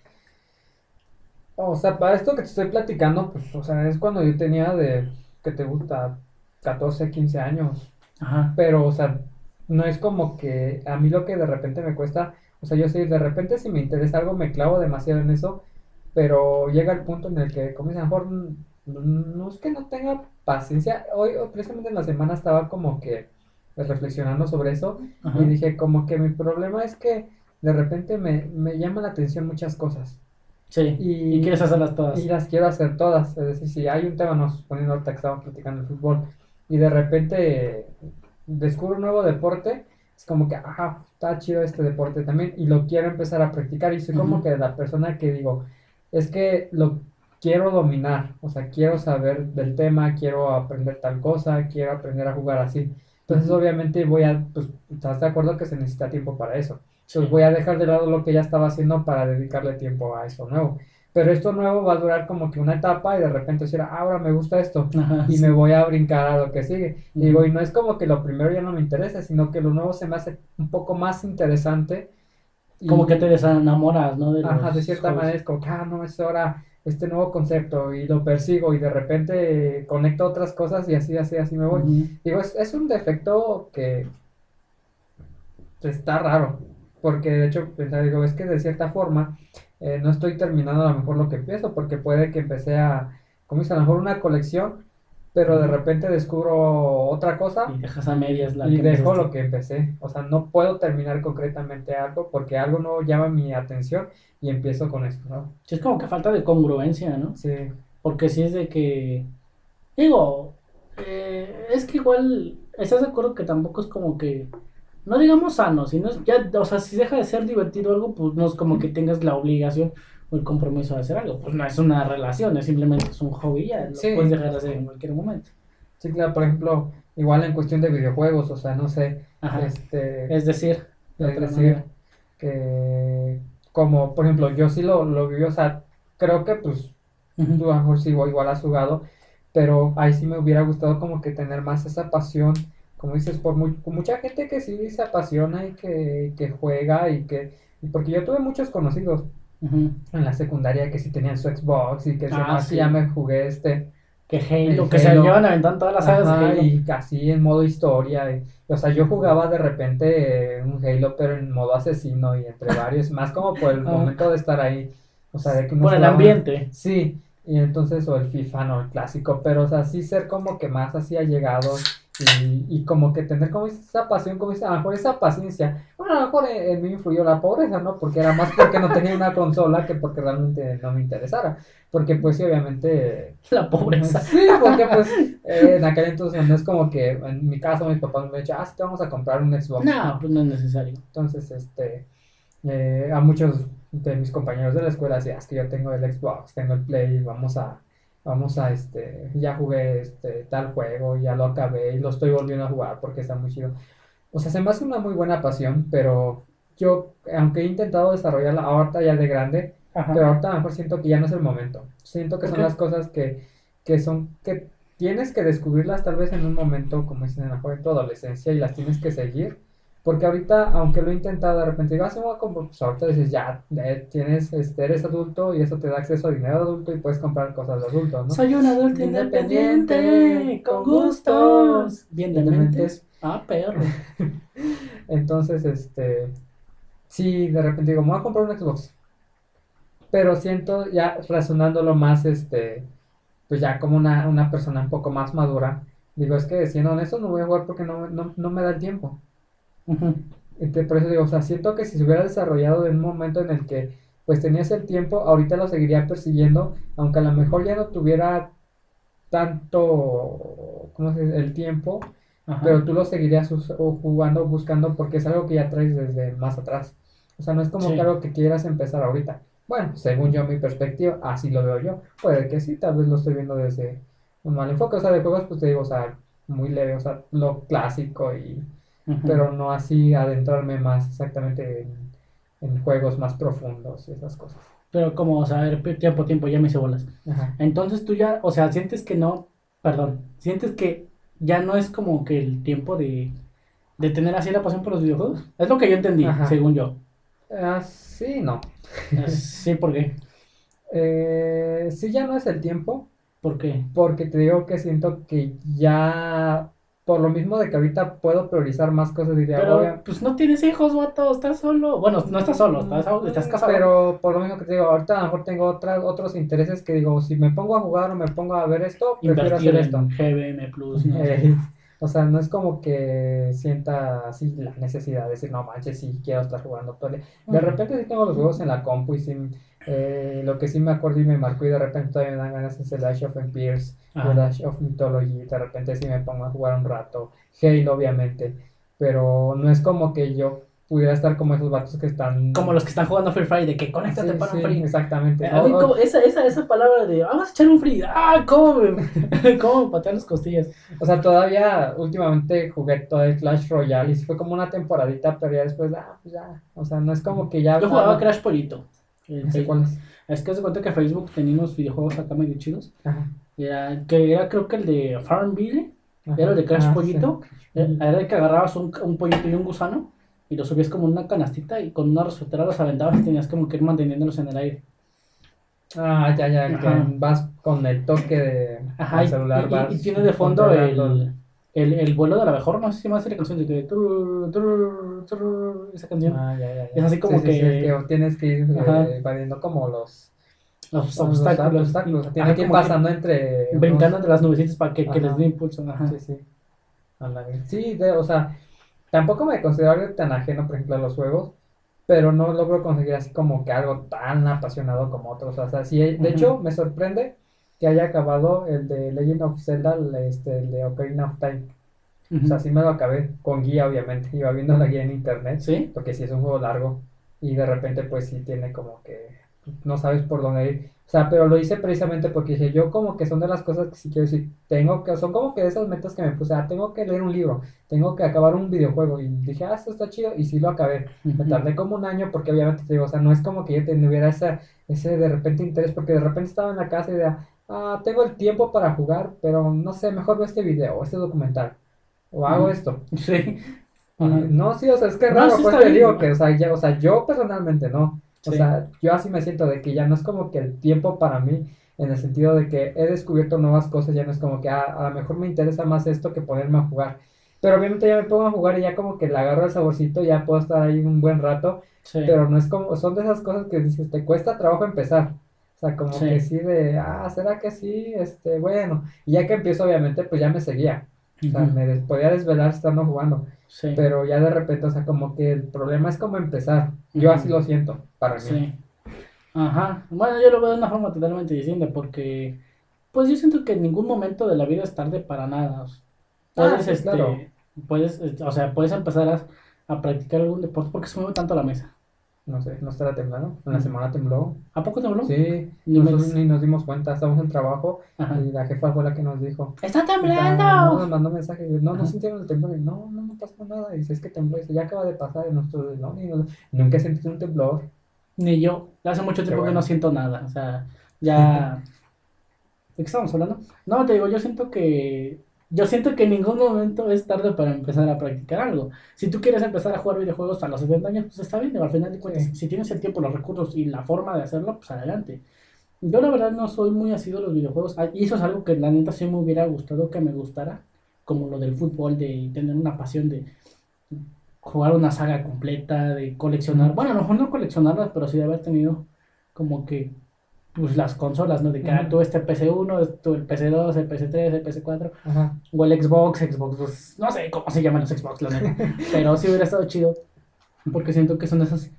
o sea, para esto que te estoy platicando, pues, o sea, es cuando yo tenía de, que te gusta, 14, 15 años, Ajá. pero, o sea, no es como que a mí lo que de repente me cuesta, o sea, yo sé, de repente si me interesa algo me clavo demasiado en eso, pero llega el punto en el que, como dice, a lo mejor, no es que no tenga paciencia, hoy, o precisamente en la semana estaba como que reflexionando sobre eso, Ajá. y dije, como que mi problema es que de repente me, me llama la atención muchas cosas. Sí. Y, Y, quieres hacerlas todas. y las quiero hacer todas. Es decir, si hay un tema, nos poniendo ahorita que estamos platicando el fútbol, y de repente descubro un nuevo deporte, es como que, ajá, está chido este deporte también, y lo quiero empezar a practicar. Y soy como que la persona que digo, es que lo quiero dominar, o sea, quiero saber del tema, quiero aprender tal cosa, quiero aprender a jugar así. Entonces, obviamente, voy a, pues, ¿estás de acuerdo que se necesita tiempo para eso? Entonces, voy a dejar de lado lo que ya estaba haciendo para dedicarle tiempo a eso nuevo. Pero esto nuevo va a durar como que una etapa y de repente decir, ah, ahora me gusta esto Ajá, y sí. me voy a brincar a lo que sigue. Y Ujú. digo, y no es como que lo primero ya no me interesa, sino que lo nuevo se me hace un poco más interesante. y- Como que te desenamoras, ¿no? De Ajá, de cierta juegos. manera es como que, ah, no, es ahora este nuevo concepto y lo persigo y de repente conecto otras cosas y así, así, así me voy. Digo, es, es un defecto que está raro, porque de hecho, pensaba, digo, es que de cierta forma eh, no estoy terminando a lo mejor lo que empiezo, porque puede que empecé a, como dice, a lo mejor una colección, pero de repente descubro otra cosa Y dejas a medias la y que dejo empezaste. lo que empecé. O sea, no puedo terminar concretamente algo porque algo no llama mi atención y empiezo con esto, ¿no? Sí, es como que falta de congruencia, ¿no? Sí, Porque si es de que. Digo, eh, es que igual. ¿Estás de acuerdo que tampoco es como que. No digamos sano, sino es ya. O sea, si deja de ser divertido algo, pues no es como que tengas la obligación o el compromiso de hacer algo. Pues no es una relación, es simplemente es un hobby, ya lo Sí. puedes dejar de hacer en cualquier momento. sí, claro, por ejemplo, igual en cuestión de videojuegos, o sea, no sé, Ajá. este... Es decir, de Es decir, manera. que como por ejemplo yo sí lo, lo viví, o sea, creo que pues tú a lo mejor sí igual, has jugado, pero ahí sí me hubiera gustado como que tener más esa pasión, como dices, por, mu- por mucha gente que sí se apasiona y que, que juega y que, y porque yo tuve muchos conocidos En la secundaria que sí tenían su Xbox y que Ah, "Ah, sí, ya me jugué este, Que Halo, que se llevan aventando todas las sagas de Ajá, Halo. y así en modo historia. y- o sea, yo jugaba de repente eh, un Halo, pero en modo asesino y entre varios, más como por el Ah. momento de estar ahí. O sea, de que uno Por el ambiente. Sí, y entonces, o el FIFA, no, el clásico, pero o sea, sí ser como que más así allegados y, y como que tener como esa pasión, como esa, a lo mejor esa paciencia. Bueno, a lo mejor en, en mí influyó la pobreza, ¿no? Porque era más porque no tenía una consola que porque realmente no me interesara. Porque pues sí, obviamente La pobreza. Sí, porque pues eh, en aquel entonces no es como que en mi caso mis papás me han dicho, ah, sí te vamos a comprar un Xbox. No, pues no es necesario. Entonces, este, eh, a muchos de mis compañeros de la escuela decían, es que yo tengo el Xbox, tengo el Play, vamos a, vamos a, este, ya jugué este tal juego, ya lo acabé y lo estoy volviendo a jugar porque está muy chido. O sea, se me hace una muy buena pasión, pero yo, aunque he intentado desarrollarla ahorita ya de grande, Ajá. pero ahorita a lo mejor siento que ya no es el momento. Siento que ¿Por son las cosas que, que son, que tienes que descubrirlas tal vez en un momento, como dicen en la joven tu adolescencia, y las tienes que seguir. Porque ahorita, aunque lo he intentado, de repente digo, ah, sí, me voy a comprar", pues ahorita dices, ya, eh, tienes, este, eres adulto y eso te da acceso a dinero adulto y puedes comprar cosas de adulto, ¿no? Soy un adulto Independiente, independiente, con gustos, bien de mentes. Ah, perro. Entonces, este, sí, de repente digo, me voy a comprar un Xbox. Pero siento ya razonándolo más, este, pues ya como una, una persona un poco más madura, digo, es que siendo honesto no voy a jugar porque no, no, no me da el tiempo. Este, por eso digo, o sea, siento que si se hubiera desarrollado en un momento en el que pues tenías el tiempo, ahorita lo seguiría persiguiendo, aunque a lo mejor ya no tuviera tanto, ¿cómo se dice? El tiempo, Ajá. pero tú lo seguirías jugando, buscando, porque es algo que ya traes desde más atrás. O sea, no es como Sí. que algo que quieras empezar ahorita. Bueno, según yo, mi perspectiva, así lo veo yo. Puede que sí, tal vez lo estoy viendo desde un mal enfoque. O sea, de juegos, pues te digo, o sea, muy leve, o sea, lo clásico y Pero no así adentrarme más exactamente en, en juegos más profundos y esas cosas. Pero como, o sea, a ver, tiempo, tiempo, ya me hice bolas. Ajá. Entonces tú ya, o sea, sientes que no, perdón, sientes que ya no es como que el tiempo de, de tener así la pasión por los videojuegos. Es lo que yo entendí, Ajá. según yo. Ah, sí, no. Eh, Sí, ¿por qué? Eh, sí, ya no es el tiempo, ¿Por qué? porque te digo que siento que ya, por lo mismo de que ahorita puedo priorizar más cosas, diría, Pero, obvia- pues no tienes hijos, vato, estás solo. Bueno, no estás solo, estás, estás casado. Pero por lo mismo que te digo, ahorita a lo mejor tengo otras, otros intereses que digo, si me pongo a jugar o me pongo a ver esto, prefiero Invertir hacer en esto. GBM Plus, ¿no? Eh, o sea, no es como que sienta así la necesidad de decir, no manches, sí quiero estar jugando día. De repente sí tengo los juegos en la compu y sí, eh, lo que sí me acuerdo y me marcó y de repente todavía me dan ganas es el Age of Empires, Ajá. el Age of Mythology, de repente sí me pongo a jugar un rato, Halo obviamente, pero no es como que yo pudiera estar como esos vatos que están... Como los que están jugando Free Fire, de que conéctate Sí, para un free. exactamente. A mí o- como- esa, esa, esa palabra de vamos a echar un free, ah, cómo me, cómo me patean las costillas. O sea, todavía últimamente jugué todo el Clash Royale y fue como una temporadita, pero ya después, ah, pues ya. O sea, no es como que ya. Yo jugaba Crash Polito. Es. Que se cuenta que Facebook tenía unos videojuegos acá medio chidos. Ajá, Era, que era creo que el de Farmville. ajá. ¿Era el de Crash Ah, Pollito? sí. Era de que agarrabas un, un pollito y un gusano. Y los subías como una canastita y con una resortera los aventabas y tenías como que ir manteniéndolos en el aire. Ah, ya, ya, que vas con el toque de Ajá, celular. y- vas y tiene de fondo el. El, el vuelo de la mejor, no sé si hace la canción de que turur, turur, turur, esa canción. Ah, ya, ya, ya. Es así como Sí, sí, sí, que- es que tienes que ir eh, evadiendo como los, los los obstáculos. obstáculos. y- Tienes ajá, que ir pasando entre. unos- brincando entre las nubecitas para que, que les dé impulso. Ajá. Sí, sí. Sí, de- o sea, tampoco me considero algo tan ajeno, por ejemplo, a los juegos, pero no logro conseguir así como que algo tan apasionado como otros. O sea, sí, de hecho, me sorprende que haya acabado el de Legend of Zelda, el, este, el de Ocarina of Time. Ujú. O sea, sí me lo acabé con guía, obviamente. Iba viendo la guía en internet, ¿Sí? porque sí es un juego largo y de repente, pues sí tiene como que no sabes por dónde ir. O sea, pero lo hice precisamente porque dije, yo como que son de las cosas que sí quiero decir, tengo que, son como que de esas metas que me puse, ah, tengo que leer un libro, tengo que acabar un videojuego, y dije, ah, esto está chido, y sí lo acabé. Me Ujú. tardé como un año porque obviamente te digo, o sea, no es como que yo tuviera esa, ese de repente interés, porque de repente estaba en la casa y de, ah, tengo el tiempo para jugar, pero no sé, mejor veo este video, o este documental, o hago Ujú. esto. Sí. Ajá. no, sí, o sea, es que No, raro, sí pues te bien. digo que, o sea, ya, o sea, yo personalmente no. O Sí. sea, yo así me siento de que ya no es como que el tiempo para mí, en el sentido de que he descubierto nuevas cosas, ya no es como que ah, a lo mejor me interesa más esto que ponerme a jugar. Pero obviamente ya me pongo a jugar y ya como que le agarro el saborcito, ya puedo estar ahí un buen rato, Sí. pero no es como, son de esas cosas que dices, te cuesta trabajo empezar. O sea, como Sí. que sí de, ah, ¿será que sí? Este, bueno. Y ya que empiezo, obviamente, pues ya me seguía. O sea, me des- podía desvelar estando jugando. Sí. Pero ya de repente, o sea, como que el problema es como empezar. Yo así lo siento, para mí. Sí. Ajá. Bueno, yo lo veo de una forma totalmente distinta porque, pues yo siento que en ningún momento de la vida es tarde para nada. O sea, Ah, Puedes, sí, este, claro. puedes, o sea, puedes empezar a, a practicar algún deporte porque se mueve tanto la mesa. No sé, ¿no estará temblando? En la semana tembló. ¿A poco te habló? Sí, Ni nosotros ni nos dimos cuenta, estábamos en el trabajo Ajá. y la jefa fue la que nos dijo. ¡Está No, temblando! nos mandó mensaje, no, no sintieron el temblor. Y, no, no, no pasó nada. Y dice, es que tembló. Y dice, ya acaba de pasar. Y nosotros, no, ni nos- nunca he sentido un temblor. Ni yo. Hace mucho tiempo que no siento nada. O sea, ya. ¿De qué estamos hablando? No, te digo, yo siento que. Yo siento que en ningún momento es tarde para empezar a practicar algo. Si tú quieres empezar a jugar videojuegos a los 70 años, pues está bien, digo, al final de cuentas, Sí. si tienes el tiempo, los recursos y la forma de hacerlo, pues adelante. Yo la verdad no soy muy asiduo a los videojuegos, ah, y eso es algo que la neta sí me hubiera gustado que me gustara, como lo del fútbol, de tener una pasión de jugar una saga completa, de coleccionar, bueno, a lo mejor no coleccionarlas, pero sí de haber tenido como que pues las consolas, ¿no? De que ah, Ujú. tú este PC1, tú el PC2, el PC3, el PC4, Ajá. o el Xbox, Xbox, pues, no sé cómo se llaman los Xbox, la neta, pero sí hubiera estado chido, porque siento que son esas,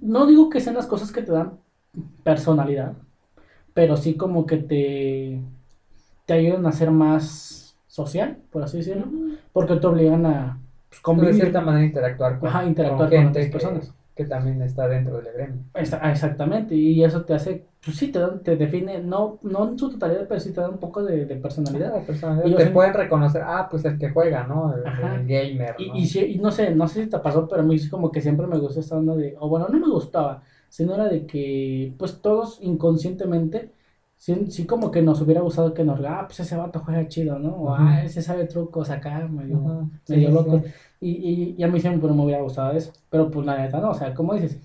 no digo que sean las cosas que te dan personalidad, pero sí como que te, te ayudan a ser más social, por así decirlo, porque te obligan a pues, de cierta manera interactuar con, Ajá, interactuar con otras personas. que también está dentro del gremio. Ah, Exactamente, y eso te hace, pues sí, te, te define, no, no en su totalidad, pero sí te da un poco de, de personalidad. Ah, personalidad. Y yo te pueden reconocer, ah, pues el que juega, ¿no? El, gamer, Y, ¿no? y, y no sé, no sé si te pasó, pero a mí sí como que siempre me gustó esta onda de, o bueno, no me gustaba, sino era de que, pues todos inconscientemente, sí, sí como que nos hubiera gustado que nos, ah, pues ese vato juega chido, ¿no? O, ah, ese sabe trucos acá, medio, medio sí, loco. sí. Y, y, y a mí siempre me hubiera gustado eso, pero pues la neta no, o sea, como dices,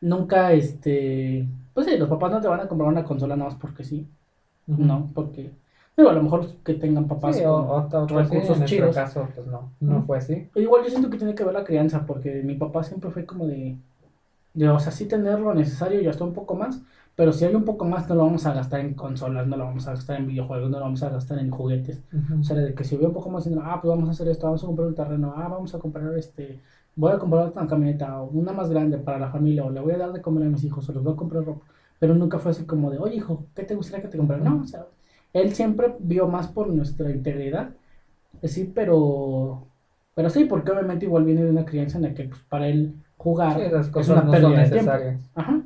nunca, este, pues sí, los papás no te van a comprar una consola nada más porque sí, no, porque, digo, a lo mejor que tengan papás Sí, o, con o- pues sí, recursos en nuestro chidos. caso, pues no, no Ujú. fue así. Igual yo siento que tiene que ver la crianza, porque mi papá siempre fue como de, de, o sea, sí tener lo necesario y hasta un poco más, pero si hay un poco más no lo vamos a gastar en consolas, no lo vamos a gastar en videojuegos, no lo vamos a gastar en juguetes. O sea, de que si hubiera un poco más, diciendo, ah, pues vamos a hacer esto, vamos a comprar un terreno, ah, vamos a comprar este, voy a comprar otra camioneta o una más grande para la familia, o le voy a dar de comer a mis hijos, o les voy a comprar ropa. Pero nunca fue así como de, oye, hijo, ¿qué te gustaría que te comprara? No, o sea, él siempre vio más por nuestra integridad, eh, sí, pero, Pero sí, porque obviamente igual viene de una crianza en la que pues, para él jugar Sí, es una no son pérdida de tiempo. Ajá.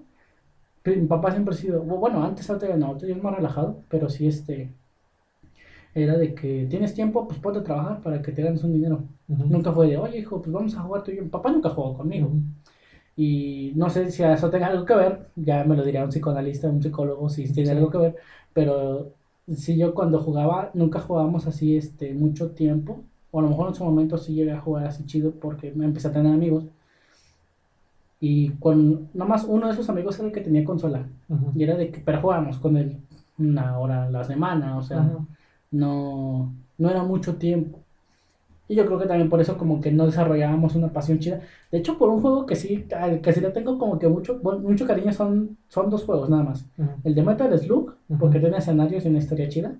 Mi papá siempre ha sido, bu- bueno, antes ahorita no, ahorita es más relajado, pero sí este era de que tienes tiempo, pues ponte a trabajar para que te ganes un dinero. Nunca fue de, oye hijo, pues vamos a jugar tú y yo. Mi papá nunca jugó conmigo. Y no sé si eso tenga algo que ver, ya me lo diría un psicoanalista, un psicólogo, si tiene Sí. algo que ver, pero si yo cuando jugaba, nunca jugábamos así este mucho tiempo, o a lo mejor en su momento sí llegué a jugar así chido porque me empecé a tener amigos. Y con nomás uno de esos amigos era el que tenía consola. Y era de que, pero jugábamos con él una hora a la semana, o sea, Ajá. no, no era mucho tiempo. Y yo creo que también por eso como que no desarrollábamos una pasión chida. De hecho, por un juego que sí, que sí le tengo como que mucho, bueno, mucho cariño son, son dos juegos nada más. El de Metal Slug, porque tiene escenarios y una historia chida,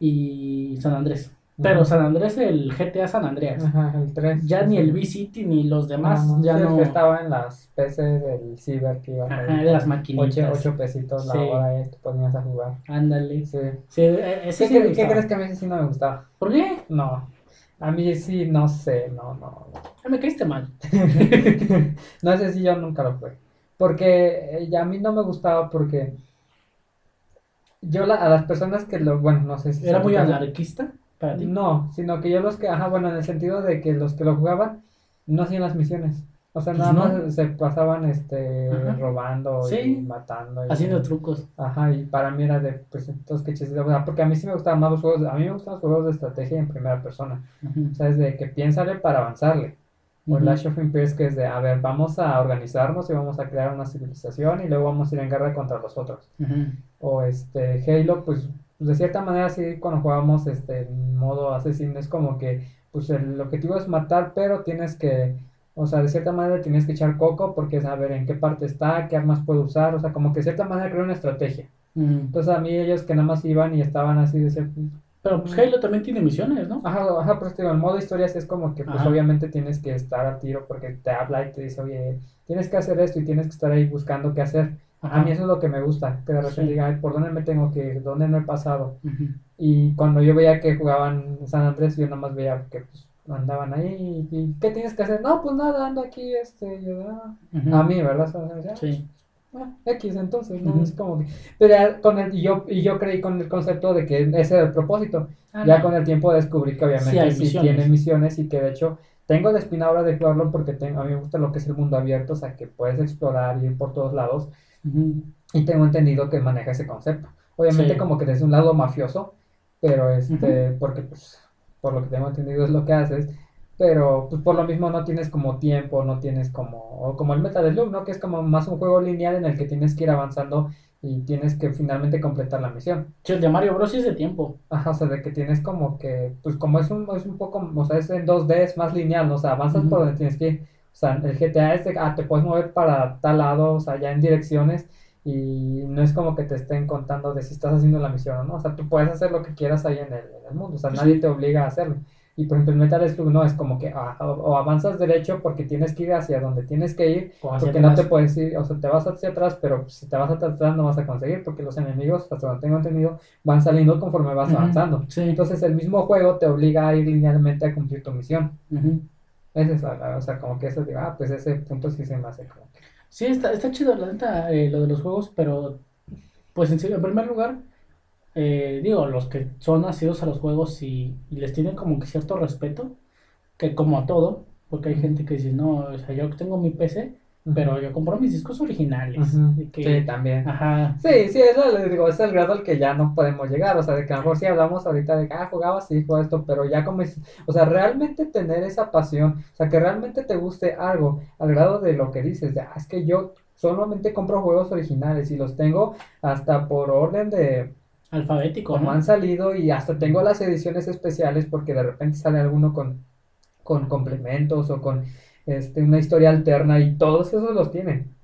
y San Andrés. Pero. San Andrés, el GTA San Andreas. Ajá, el 3. Ya ni el V-City ni los demás, Ah, ya sí, no... estaba en las PCs del Ciber que iban Ajá, de las maquinitas. 8, 8 pesitos la Sí. hora y te ponías a jugar. Ándale. Sí. Sí, e- ese ¿Qué, me crees que a mí ese sí no me gustaba? ¿Por qué? No. A mí sí, no sé, no, no. Ah, Me caíste mal. no sé si yo nunca lo fue. Porque eh, a mí no me gustaba porque yo la- a las personas que lo, bueno, no sé si Era muy anarquista para ti. No, sino que yo los que, ajá, bueno, en el sentido de que los que lo jugaban no hacían las misiones. O sea, Pues nada no. más se pasaban este Ajá. robando y Sí. matando. y- Haciendo trucos. Ajá, y para mí era de, pues, entonces qué chiste. O sea, porque a mí sí me gustaban más los juegos, a mí me gustan los juegos de estrategia en primera persona. O sea, es de que piénsale para avanzarle. O el. Age of Empires que es de, a ver, vamos a organizarnos y vamos a crear una civilización y luego vamos a ir en guerra contra los otros. O este Halo, pues de cierta manera sí cuando jugábamos este en modo asesino es como que pues el objetivo es matar, pero tienes que, o sea, de cierta manera tienes que echar coco porque saber en qué parte está, qué armas puedo usar, o sea, como que de cierta manera crear una estrategia. Entonces a mí ellos que nada más iban y estaban así de cierto, Pero pues Halo también tiene misiones, ¿no? Ajá, ajá, pero digo, en modo historias es como que pues Ajá. obviamente tienes que estar a tiro porque te habla y te dice, oye, tienes que hacer esto y tienes que estar ahí buscando qué hacer. A mí eso es lo que me gusta, que de repente Sí. diga, "Ay, ¿por dónde me tengo que ir? ¿Dónde no he pasado? Y cuando yo veía que jugaban San Andrés, yo nada más veía que pues, andaban ahí y, y, ¿qué tienes que hacer? No, pues nada, ando aquí, este, yo, ah, a mí, ¿verdad? O sea, ya, Sí. ah, X, entonces, ¿no? Es como que, pero con el, y yo, y yo creí con el concepto de que ese era el propósito. Ah, Ya no. con el tiempo descubrí que obviamente Sí, tiene misiones y que de hecho tengo la espina ahora de jugarlo porque tengo, a mí me gusta lo que es el mundo abierto, o sea que puedes explorar y ir por todos lados Y tengo entendido que maneja ese concepto. Obviamente Sí. como que desde un lado mafioso, pero este, porque pues por lo que tengo entendido es lo que haces, pero pues por lo mismo no tienes como tiempo, no tienes como, o como el Metal Slug, ¿no? Que es como más un juego lineal en el que tienes que ir avanzando y tienes que finalmente completar la misión. Sí, el de Mario Bros. sí es de tiempo. Ajá, o sea, de que tienes como que, pues como es un, es un poco, o sea, es en 2D, es más lineal, ¿no? o sea, avanzas Ujú. por donde tienes que ir. O sea, el GTA es de, ah, te puedes mover para tal lado, o sea, ya en direcciones, y no es como que te estén contando de si estás haciendo la misión o no. O sea, tú puedes hacer lo que quieras ahí en el, en el mundo, o sea, Sí. nadie te obliga a hacerlo. Y por ejemplo, el Metal Slug no es como que, ah, o, o avanzas derecho porque tienes que ir hacia donde tienes que ir, porque no te puedes ir, o sea, te vas hacia atrás, pero si te vas hacia atrás no vas a conseguir, porque los enemigos, hasta donde tengo entendido, van saliendo conforme vas avanzando. Sí. Entonces el mismo juego te obliga a ir linealmente a cumplir tu misión. Ese es, la- la- o sea, como que eso, digo, ah, pues ese punto sí se me hace como que... Sí, está, está chido, la neta, eh, lo de los juegos, pero pues en, serio, en primer lugar, eh, digo, los que son nacidos a los juegos y, y les tienen como que cierto respeto, que como a todo, porque hay gente que dice, no, o sea, yo tengo mi PC, pero yo compro mis discos originales. Que- Sí, también. Ajá. Sí, sí, eso le digo, es el grado al que ya no podemos llegar, o sea, de que a lo mejor sí hablamos ahorita de que, ah, jugaba sí, juego esto, pero ya como es, o sea, realmente tener esa pasión, o sea, que realmente te guste algo, al grado de lo que dices, de, ah, es que yo solamente compro juegos originales y los tengo hasta por orden de Alfabético, como ¿no? han salido y hasta tengo las ediciones especiales porque de repente sale alguno con, con complementos o con este, una historia alterna y todos esos los tienen.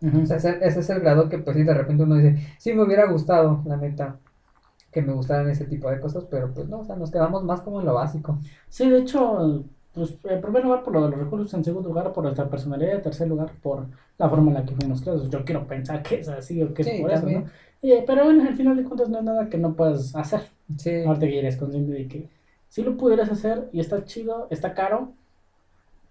Ujú. O sea, ese, ese es el grado que pues sí, de repente uno dice, sí me hubiera gustado, la neta, que me gustaran ese tipo de cosas, pero pues no, o sea, nos quedamos más como en lo básico. Sí, de hecho, pues en primer lugar por lo de los recursos, en segundo lugar por nuestra personalidad, en tercer lugar por la forma en la que fuimos creados. Yo quiero pensar que es así o que es Sí, por eso, también. ¿no? Eh, pero bueno, al final de cuentas no es nada que no puedas hacer. Sí, Ahorita que ya eres consciente de que Si lo pudieras hacer y está chido, está caro,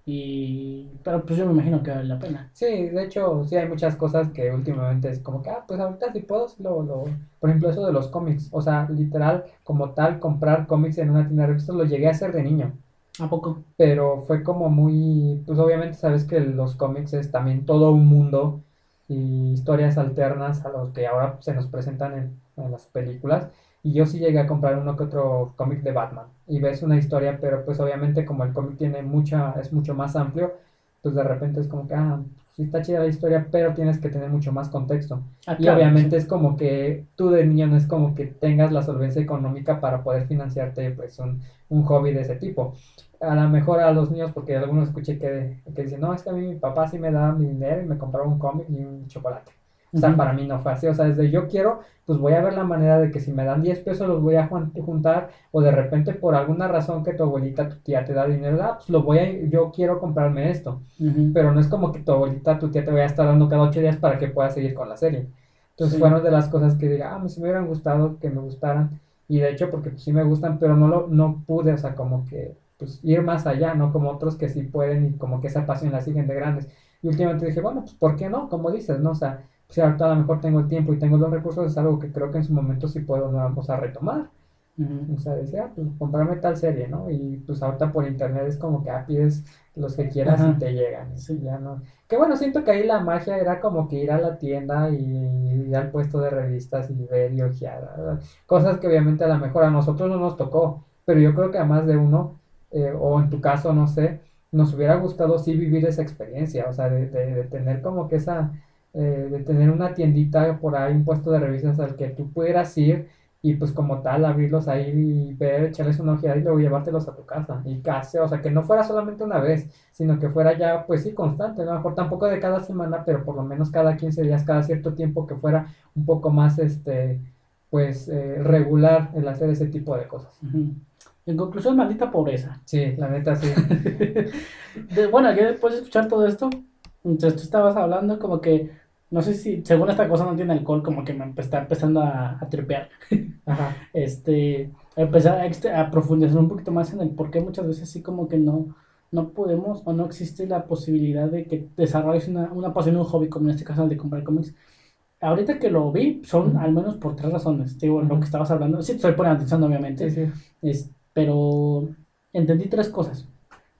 y, pero pues yo me imagino que vale la pena. Sí, de hecho, sí hay muchas cosas que últimamente es como que, ah, pues ahorita sí puedo, lo, lo, por ejemplo, eso de los cómics, o sea, literal, como tal, comprar cómics en una tienda de revistas lo llegué a hacer de niño. ¿A poco? Pero fue como muy, pues obviamente sabes que los cómics es también todo un mundo y historias alternas a los que ahora se nos presentan en, en las películas. Y yo sí llegué a comprar uno que otro cómic de Batman. Y ves una historia, pero pues obviamente como el cómic tiene mucha, es mucho más amplio, pues de repente es como que, ah, sí está chida la historia, pero tienes que tener mucho más contexto. Ah, Y claro, obviamente sí. es como que tú de niño no es como que tengas la solvencia económica para poder financiarte pues un, un hobby de ese tipo. A lo mejor a los niños, porque algunos escuché que, que dicen, no, es que a mí mi papá sí me daba mi dinero y me compraba un cómic y un chocolate. O sea, para mí no fue así. O sea, desde yo quiero, pues voy a ver la manera de que si me dan 10 pesos los voy a jun- juntar o de repente por alguna razón que tu abuelita, tu tía te da dinero, ah, pues lo voy a, yo quiero comprarme esto. Pero no es como que tu abuelita, tu tía te vaya a estar dando cada 8 días para que puedas seguir con la serie. Entonces Sí. fueron de las cosas que diga, ah, pues, me hubieran gustado que me gustaran. Y de hecho, porque pues, sí me gustan, pero no lo, no pude, o sea, como que pues ir más allá, ¿no? Como otros que sí pueden y como que esa pasión la siguen de grandes. Y últimamente dije, bueno, pues ¿por qué no? Como dices, ¿no? O sea, si ahorita a lo mejor tengo el tiempo y tengo los recursos, es algo que creo que en su momento sí puedo, vamos a retomar. O sea, decía, pues comprarme tal serie, ¿no? Y pues ahorita por internet es como que ah, pides los que quieras Ajá. y te llegan. Sí. Ya no. Que bueno, siento que ahí la magia era como que ir a la tienda y ir al puesto de revistas y ver y ojear, ¿verdad? Cosas que obviamente a lo mejor a nosotros no nos tocó, pero yo creo que a más de uno, eh, o en tu caso, no sé, nos hubiera gustado sí vivir esa experiencia, o sea, de, de- de tener como que esa, eh, de tener una tiendita por ahí, un puesto de revistas al que tú pudieras ir y pues como tal abrirlos ahí y ver, echarles una ojeada y luego llevártelos a tu casa y casi, o sea, que no fuera solamente una vez, sino que fuera ya, pues sí, constante, a lo mejor tampoco de cada semana, pero por lo menos cada 15 días, cada cierto tiempo que fuera un poco más, este, pues eh, regular el hacer ese tipo de cosas. En conclusión, maldita pobreza. Sí, la neta sí. De- bueno, yo después de escuchar todo esto, entonces tú estabas hablando como que, no sé si, según esta cosa no tiene alcohol, como que me está empezando a, a tripear. Ajá. Este, empezar a, a profundizar un poquito más en el por qué muchas veces sí como que no, no podemos o no existe la posibilidad de que desarrolles una, una pasión, un hobby, como en este caso el de comprar cómics. Ahorita que lo vi, son al menos por tres razones. Digo, lo que estabas hablando, sí, estoy poniendo atención, obviamente. Sí, sí. Es, pero entendí tres cosas.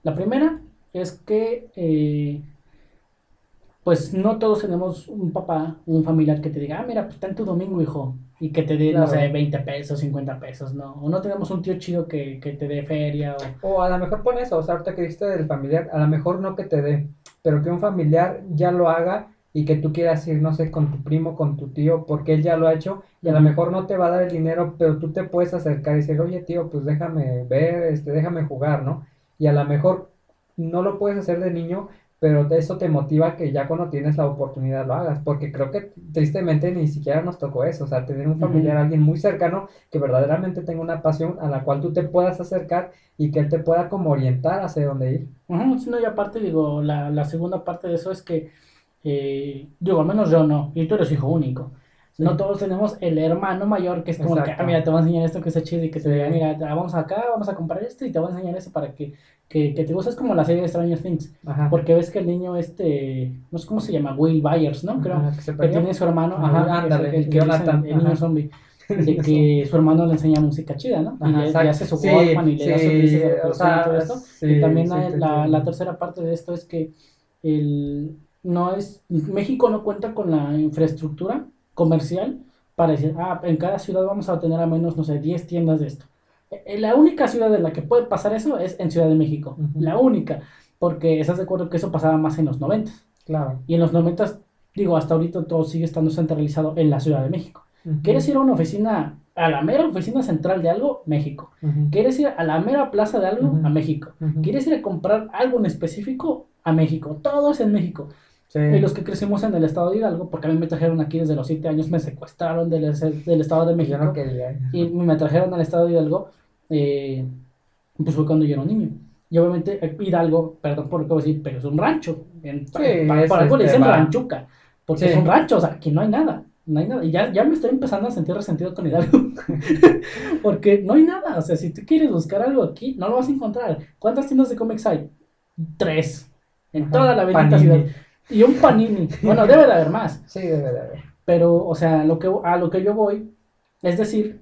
La primera es que, eh, pues no todos tenemos un papá, un familiar que te diga, ah, mira, pues ten tu domingo, hijo, y que te dé, no sé, 20 pesos, 50 pesos, ¿no? O no tenemos un tío chido que, que te dé feria, o... O a lo mejor pon eso, o sea, ahorita que dijiste del familiar, a lo mejor no que te dé, pero que un familiar ya lo haga y que tú quieras ir, no sé, con tu primo, con tu tío, porque él ya lo ha hecho y a lo mejor no te va a dar el dinero, pero tú te puedes acercar y decir, oye tío, pues déjame ver, este, déjame jugar, ¿no? Y a lo mejor no lo puedes hacer de niño, pero de eso te motiva que ya cuando tienes la oportunidad lo hagas, porque creo que tristemente ni siquiera nos tocó eso, o sea, tener un familiar, alguien muy cercano que verdaderamente tenga una pasión a la cual tú te puedas acercar y que él te pueda como orientar hacia dónde ir. No, y aparte, digo, la, la segunda parte de eso es que, eh, digo, al menos yo no, y tú eres hijo único. Sí. No todos tenemos el hermano mayor que es como que, ah, mira, te voy a enseñar esto que está chido y que te diga, mira, ah, vamos acá, vamos a comprar esto y te voy a enseñar eso para que, que, que te guste. Es como la serie de Stranger Things, Ajá. porque ves que el niño este, no sé cómo se llama, Will Byers, ¿no? Creo, Ajá, que se que perdió. tiene su hermano, Ajá, ajá, ándale, el, el que Jonathan, el niño zombie, de que su hermano le enseña música chida, ¿no? Y le, hace su Sí, Walkman y le da sí, de o y todo esto. y también la, la tercera parte de esto es que el, no es, México no cuenta con la infraestructura comercial para decir, ah, en cada ciudad vamos a tener a menos, no sé, 10 tiendas de esto. Eh, La única ciudad en la que puede pasar eso es en Ciudad de México. La única. Porque estás de acuerdo que eso pasaba más en los 90. Claro. Y en los 90, digo, hasta ahorita todo sigue estando centralizado en la Ciudad de México. ¿Quieres ir a una oficina, a la mera oficina central de algo? México. ¿Quieres ir a la mera plaza de algo? A México. ¿Quieres ir a comprar algo en específico? A México. Todo es en México. Sí. Y los que crecimos en el estado de Hidalgo, porque a mí me trajeron aquí desde los 7 años, me secuestraron del, del estado de México no y me trajeron al estado de Hidalgo, eh, pues fue cuando yo era un niño. Y obviamente eh, Hidalgo, perdón por lo que voy a decir, pero es un rancho. En, Sí, pa- pa- es por algo le este, dicen ranchuca, porque Sí. es un rancho, o sea, aquí no hay nada. no hay nada. Y ya, ya me estoy empezando a sentir resentido con Hidalgo. Porque no hay nada. O sea, si tú quieres buscar algo aquí, no lo vas a encontrar. ¿Cuántas tiendas de cómics hay? Tres. En Ajá, toda la bendita ciudad. Y un panini. Bueno, debe de haber más. Sí, debe de haber. Pero, o sea, lo que, a lo que yo voy es decir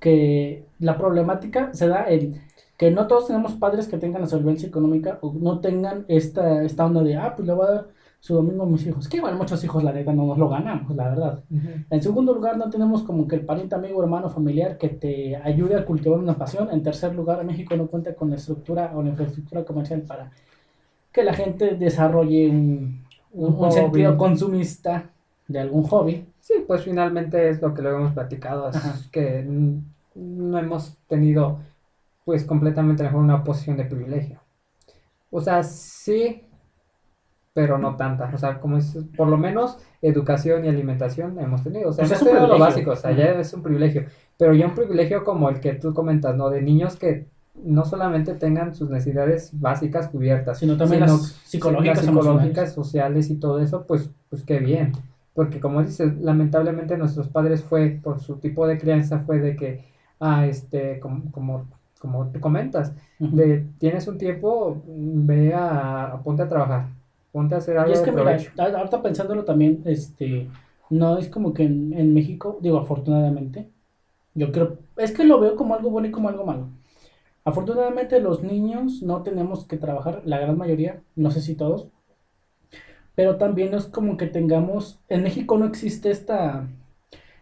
que la problemática se da en que no todos tenemos padres que tengan la solvencia económica o no tengan esta, esta onda de, ah, pues le voy a dar su domingo a mis hijos. Que igual muchos hijos, la neta, no nos lo ganamos, la verdad. En segundo lugar, no tenemos como que el pariente, amigo, hermano, familiar que te ayude a cultivar una pasión. En tercer lugar, México no cuenta con la estructura o la infraestructura comercial para que la gente desarrolle un, un- sentido consumista de algún hobby. Sí, pues finalmente es lo que luego hemos platicado, es Ajá. que no hemos tenido pues completamente lo mejor una posición de privilegio. O sea, sí, pero no tanta. O sea, como es, por lo menos educación y alimentación hemos tenido. O sea, sea, hemos es tenido lo básico, o sea, ya es un privilegio. Pero ya un privilegio como el que tú comentas, ¿no? De niños que no solamente tengan sus necesidades básicas cubiertas, Sino también sino las psicológicas, las psicológicas, sociales y todo eso, pues, pues qué bien. Porque como dices, lamentablemente nuestros padres fue, por su tipo de crianza, fue de que, ah, este, como, como, como tú comentas, de tienes un tiempo, ve a, ponte a trabajar, ponte a hacer algo Y es que, mira, a- ahorita pensándolo también, este, no es como que en, en México, digo, afortunadamente, yo creo, es que lo veo como algo bueno y como algo malo. Afortunadamente los niños no tenemos que trabajar, la gran mayoría, no sé si todos, pero también es como que tengamos, en México no existe esta,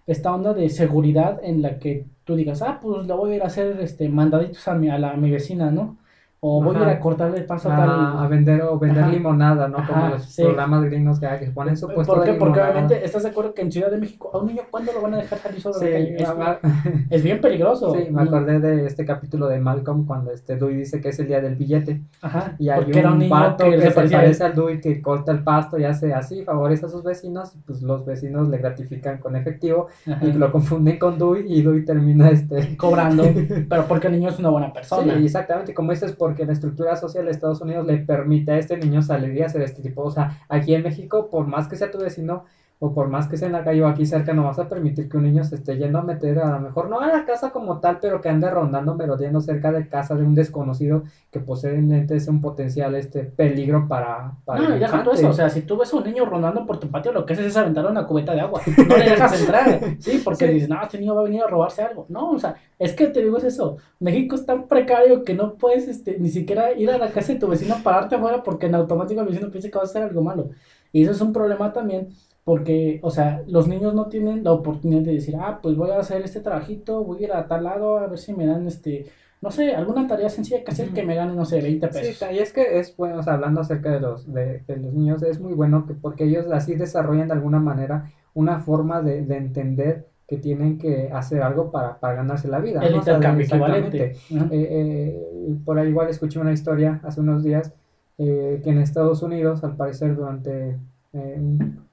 esta onda de seguridad en la que tú digas, ah, pues le voy a ir a hacer este, mandaditos a mi, a la, a mi vecina, ¿no? O voy a ir Ajá. a cortarle el paso a A, tal... a vender o vender Ajá. limonada, ¿no? Ajá, Como los sí. programas gringos que, hay, que ponen su puesto ¿Por de qué? Porque limonada. obviamente estás de acuerdo que en Ciudad de México a un niño ¿cuándo lo van a dejar salir sobre la calle? Sí, Es, es bien peligroso. sí, me acordé de este capítulo de Malcolm cuando este Dewey dice que es el día del billete. Ajá, Y hay porque era un un niño vato que se parece al Dewey que corta el pasto y hace así, favorece a sus vecinos, pues los vecinos le gratifican con efectivo Ajá. y lo confunden con Dewey y Dewey termina este... cobrando, pero porque el niño es una buena Sí, persona. exactamente, como dices, porque la estructura social de Estados Unidos le permite a este niño salir y hacer este tipo, o sea, aquí en México, por más que sea tu vecino, o por más que sea en la calle o aquí cerca, no vas a permitir que un niño se esté yendo a meter, a lo mejor no a la casa como tal, pero que ande rondando, merodeando cerca de casa de un desconocido que posiblemente es un potencial este peligro para, para No, deja todo eso, o sea, si tú ves a un niño rondando por tu patio, lo que haces es aventar una cubeta de agua, no le dejas entrar, sí, porque Sí. dices, no, este niño va a venir a robarse algo, no, o sea, es que te digo es eso, México es tan precario que no puedes, este, ni siquiera ir a la casa de tu vecino, pararte afuera, porque en automático el vecino piensa que vas a hacer algo malo, y eso es un problema también, porque, o sea, los niños no tienen la oportunidad de decir, ah, pues voy a hacer este trabajito, voy a ir a tal lado a ver si me dan, este, no sé, alguna tarea sencilla que hacer que me gane, no sé, 20 Sí, pesos. y es que es bueno, o sea, hablando acerca de los, de, de los niños, es muy bueno que porque ellos así desarrollan de alguna manera una forma de, de entender que tienen que hacer algo para, para ganarse la vida. El ¿no? O sea, exactamente. Eh, eh, por ahí igual escuché una historia hace unos días eh, que en Estados Unidos, al parecer durante eh,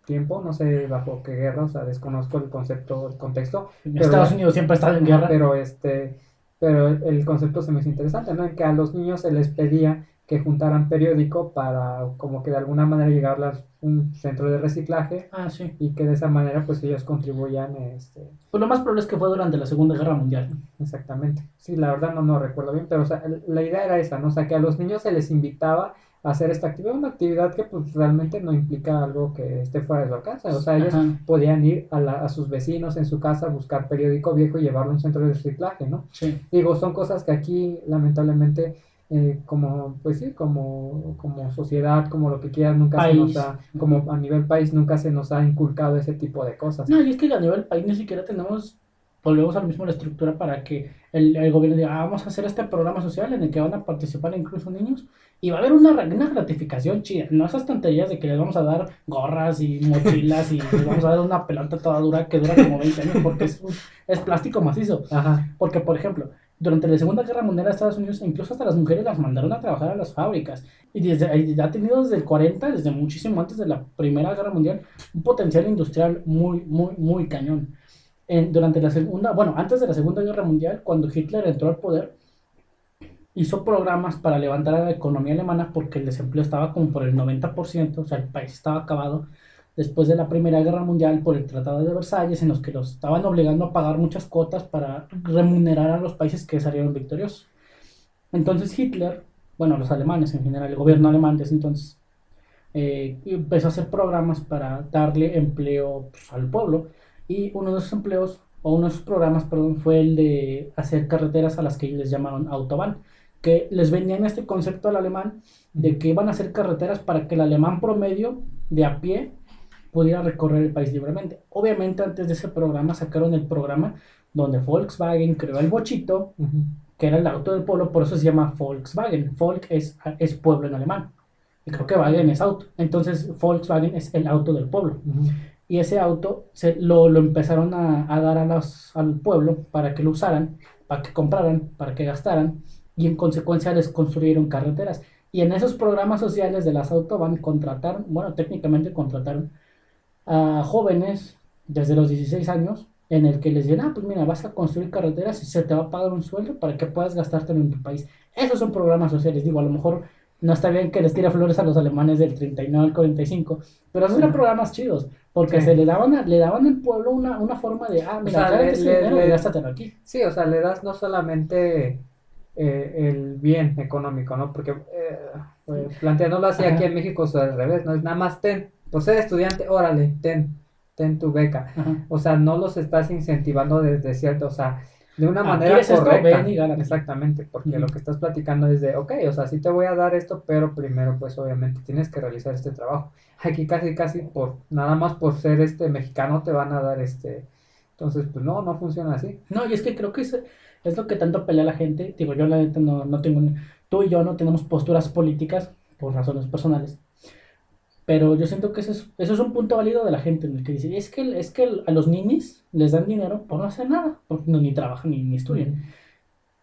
tiempo, no sé bajo qué guerra, o sea, desconozco el concepto, el contexto, pero- Estados Unidos siempre está en guerra. pero este, pero el, concepto se me hizo interesante, ¿no? En que a los niños se les pedía que juntaran periódico para como que de alguna manera llegar a un centro de reciclaje Ah, sí. y que de esa manera pues ellos contribuyan este, Pues lo más probable es que fue durante la Segunda Guerra Mundial. exactamente. Sí, la verdad no, no recuerdo bien, pero o sea, la idea era esa, ¿no? O sea, que a los niños se les invitaba hacer esta actividad, una actividad que pues realmente no implica algo que esté fuera de su alcance, o sea, ellos Ajá. podían ir a, la- a sus vecinos en su casa a buscar periódico viejo y llevarlo a un centro de reciclaje, ¿no? Sí. Digo, son cosas que aquí lamentablemente eh, como, pues sí, como, como sociedad, como lo que quieras, nunca se nos ha, como a nivel país, nunca se nos ha inculcado ese tipo de cosas. No, y es que a nivel país ni siquiera tenemos, volvemos al mismo la estructura para que el, el gobierno diga, ah, vamos a hacer este programa social en el que van a participar incluso niños y va a haber una, una gratificación chida, no esas tonterías de que les vamos a dar gorras y mochilas y les vamos a dar una pelota toda dura que dura como 20 años porque es, es plástico macizo. Ajá, Porque, por ejemplo, durante la Segunda Guerra Mundial a Estados Unidos, incluso hasta las mujeres las mandaron a trabajar a las fábricas. Y desde, ha tenido desde el 40, desde muchísimo antes de la Primera Guerra Mundial, un potencial industrial muy, muy, muy cañón. En- durante la Segunda, bueno, antes de la Segunda Guerra Mundial, cuando Hitler entró al poder, hizo programas para levantar a la economía alemana porque el desempleo estaba como por el 90%, o sea, el país estaba acabado. después de la Primera Guerra Mundial por el Tratado de Versalles, en los que los estaban obligando a pagar muchas cuotas para remunerar a los países que salieron victoriosos. Entonces Hitler, bueno, los alemanes en general, el gobierno alemán entonces, eh, empezó a hacer programas para darle empleo pues, al pueblo. Y uno de esos empleos, o uno de esos programas, perdón, fue el de hacer carreteras a las que les llamaron Autobahn, que les vendían este concepto al alemán de que iban a hacer carreteras para que el alemán promedio de a pie pudiera recorrer el país libremente. Obviamente antes de ese programa sacaron el programa donde Volkswagen creó el bochito, que era el auto del pueblo, por eso se llama Volkswagen. Volk es, es pueblo en alemán. Y creo que Wagen es auto. Entonces Volkswagen es el auto del pueblo. Y ese auto se, lo, lo empezaron a, a dar a los, al pueblo para que lo usaran, para que compraran, para que gastaran. Y en consecuencia les construyeron carreteras. Y en esos programas sociales de las autobahn contrataron, bueno, técnicamente contrataron a jóvenes desde los 16 años en el que les dicen, ah, pues mira, vas a construir carreteras y se te va a pagar un sueldo para que puedas gastártelo en tu país. Esos son programas sociales, digo, a lo mejor no está bien que les tire flores a los alemanes del 39 al 45, pero esos eran programas chidos, porque se le daban, le daban al pueblo una, una forma de, ah, mira, o sea, le, gástatelo aquí. Sí, o sea, le das no solamente eh, el bien económico, ¿no? Porque eh, pues, planteándolo así aquí en México es al revés, no es nada más ten, pues eres estudiante, órale, ten, ten tu beca. O sea, no los estás incentivando desde cierto, o sea, de una ah, manera correcta. Exactamente, porque lo que estás platicando es de, ok, o sea, sí te voy a dar esto, pero primero, pues obviamente tienes que realizar este trabajo. Aquí casi, casi por, nada más por ser este mexicano te van a dar este. Entonces, pues no, no funciona así. No, y es que creo que es, es lo que tanto pelea la gente. Digo, yo la neta no, no tengo, tú y yo no tenemos posturas políticas por razones personales. Pero yo siento que eso es, eso es un punto válido de la gente en el que dice, es que, es que a los niños les dan dinero por no hacer nada, porque no, ni trabajan ni, ni estudian.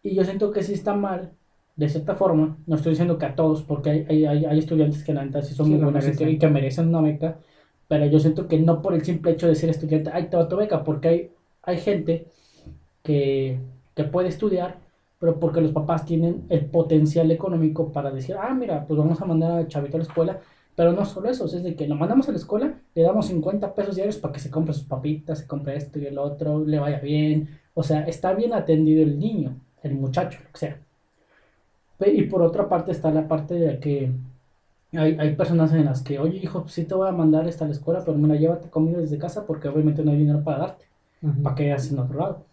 Y yo siento que sí está mal, de cierta forma, no estoy diciendo que a todos, porque hay, hay, hay estudiantes que la neta sí son muy buenos y que, merecen una beca, pero yo siento que no por el simple hecho de ser estudiante, hay toda tu beca, porque hay, hay gente que, que puede estudiar, pero porque los papás tienen el potencial económico para decir, ah, mira, pues vamos a mandar a Chavito a la escuela pero no solo eso, es de que lo mandamos a la escuela, le damos 50 pesos diarios para que se compre sus papitas, se compre esto y el otro, le vaya bien. O sea, está bien atendido el niño, el muchacho, lo que sea. Y por otra parte está la parte de que hay, hay personas en las que, oye hijo, sí te voy a mandar esta a la escuela, pero mira, llévate comida desde casa porque obviamente no hay dinero para darte, para que vayas en otro lado.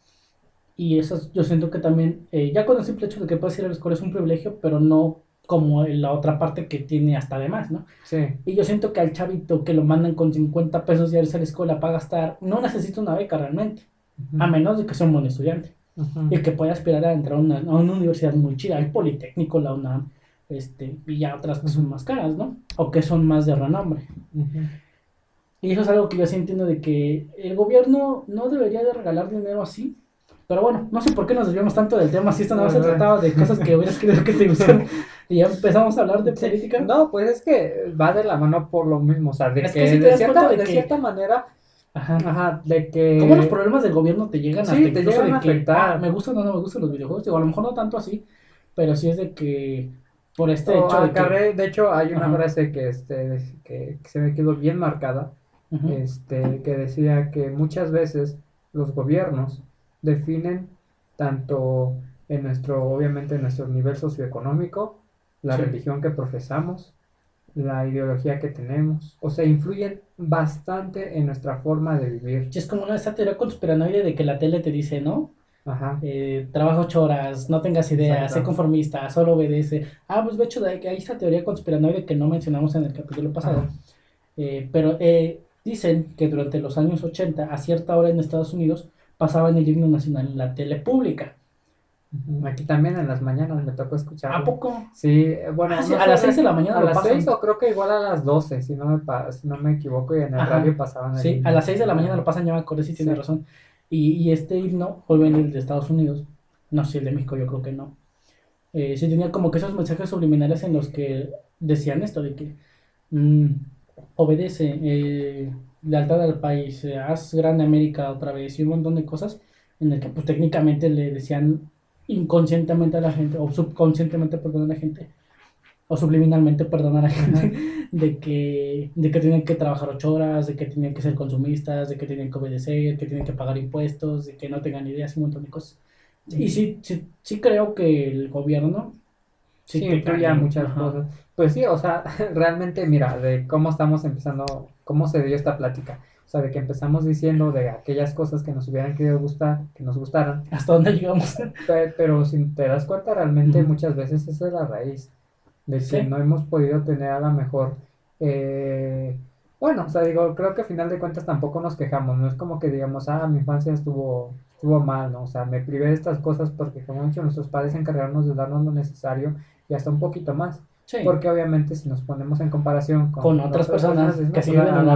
Y eso yo siento que también, eh, ya con el simple hecho de que puedes ir a la escuela es un privilegio, pero no como la otra parte que tiene hasta además, ¿no? Sí. Y yo siento que al chavito que lo mandan con 50 pesos diarios a la escuela para gastar, no necesita una beca realmente, a menos de que sea un buen estudiante. Y que pueda aspirar a entrar a una, universidad muy chida, el Politécnico, la UNAM, este, y ya otras que son más caras, ¿no? O que son más de renombre. Y eso es algo que yo sí entiendo de que el gobierno no debería de regalar dinero así, pero bueno, no sé por qué nos desviamos tanto del tema, si esto no se trataba de cosas que hubieras querido que te gustaran. Y ya empezamos a hablar de política. No, pues es que va de la mano por lo mismo, o sea, de que, de, cierta, de, cierta manera Ajá. Ajá, de que... ¿Cómo los problemas del gobierno te llegan a, te llegan a afectar? Ah, me gustan o no me gustan los videojuegos, digo, a lo mejor no tanto así, pero sí es de que por este hecho de, que... de hecho hay una frase que este que, se me quedó bien marcada, este que decía que muchas veces los gobiernos definen tanto en nuestro, obviamente, en nuestro nivel socioeconómico, la religión que profesamos, la ideología que tenemos, o sea, influyen bastante en nuestra forma de vivir. Es como una teoría conspiranoide de que la tele te dice, ¿no? Ajá. Eh, trabaja ocho horas, no tengas ideas, sé conformista, solo obedece. Ah, pues de hecho, hay esta teoría conspiranoide que no mencionamos en el capítulo pasado. Eh, pero eh, dicen que durante los años 80, a cierta hora en Estados Unidos, pasaban el himno nacional en la tele pública. Aquí también en las mañanas me tocó escuchar. ¿A poco? Sí, bueno, ah, a las 6 de la mañana. A las 6 o creo que igual a las 12, si no me, si no me equivoco, y en el radio pasaban. sí, a las 6 de la mañana lo pasan, ya me acordé si tiene razón. Y, y, este himno, hoy viene el de Estados Unidos, no sé, el de México yo creo que no. Eh, sí tenía como que esos mensajes subliminales en los que decían esto, de que mm, obedece, eh, lealtad al país, eh, haz grande América otra vez y un montón de cosas en el que pues técnicamente le decían inconscientemente a la gente o subconscientemente perdón a la gente o subliminalmente perdonar a gente de que, de que tienen que trabajar ocho horas, de que tienen que ser consumistas, de que tienen que obedecer, que tienen que pagar impuestos, de que no tengan ideas y un montón de cosas. Y sí, sí, sí creo que el gobierno sí, cae, muchas ajá. cosas. Pues sí, o sea, realmente mira, de cómo estamos empezando, cómo se dio esta plática. O sea, de que empezamos diciendo de aquellas cosas que nos hubieran querido gustar, que nos gustaran, ¿Hasta dónde llegamos? Pe- Pero si te das cuenta, realmente muchas veces esa es la raíz de que Sí. no hemos podido tener a la mejor. eh, bueno, o sea, digo, creo que a final de cuentas tampoco nos quejamos. No es como que digamos, ah, mi infancia estuvo, estuvo mal, ¿no? O sea, me privé de estas cosas porque, como han dicho, nuestros padres se encargaron de darnos lo necesario y hasta un poquito más. Sí. Porque obviamente si nos ponemos en comparación con, Con otras personas que sí "Pues, viven a- en a-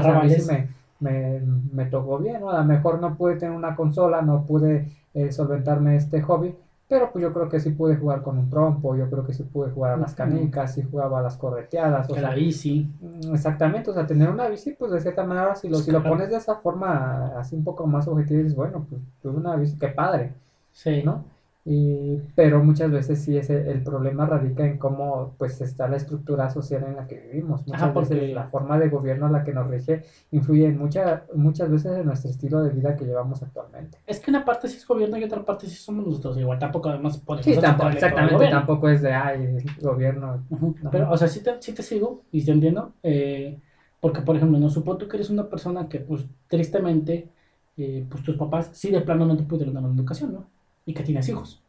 a mí sí arrabales". me, me, tocó bien, ¿no? A lo mejor no pude tener una consola, no pude eh, solventarme este hobby, pero pues yo creo que sí pude jugar con un trompo, yo creo que sí pude jugar a las canicas, sí jugaba a las correteadas, o Que sea, la bici. mm, exactamente, o sea, tener una bici, pues de cierta manera, si lo, si lo pones de esa forma, así un poco más objetivo, dices, bueno, pues tuve una bici, qué padre, Sí. ¿no? Y, pero muchas veces sí ese, el problema radica en cómo pues está la estructura social en la que vivimos. Muchas Ajá, porque- veces la forma de gobierno a la que nos rige influye en mucha, muchas veces en nuestro estilo de vida que llevamos actualmente. Es que una parte sí es gobierno y otra parte sí somos nosotros. Igual tampoco además podemos Sí, tampoco, exactamente, tampoco es de, ay, el gobierno. Ajá. Pero, o sea, sí te, sí te sigo y te entiendo. eh, porque, por ejemplo, no supongo tú que eres una persona que, pues, tristemente, eh, pues tus papás sí de plano no te pudieron dar una educación, ¿no? Y que tienes hijos.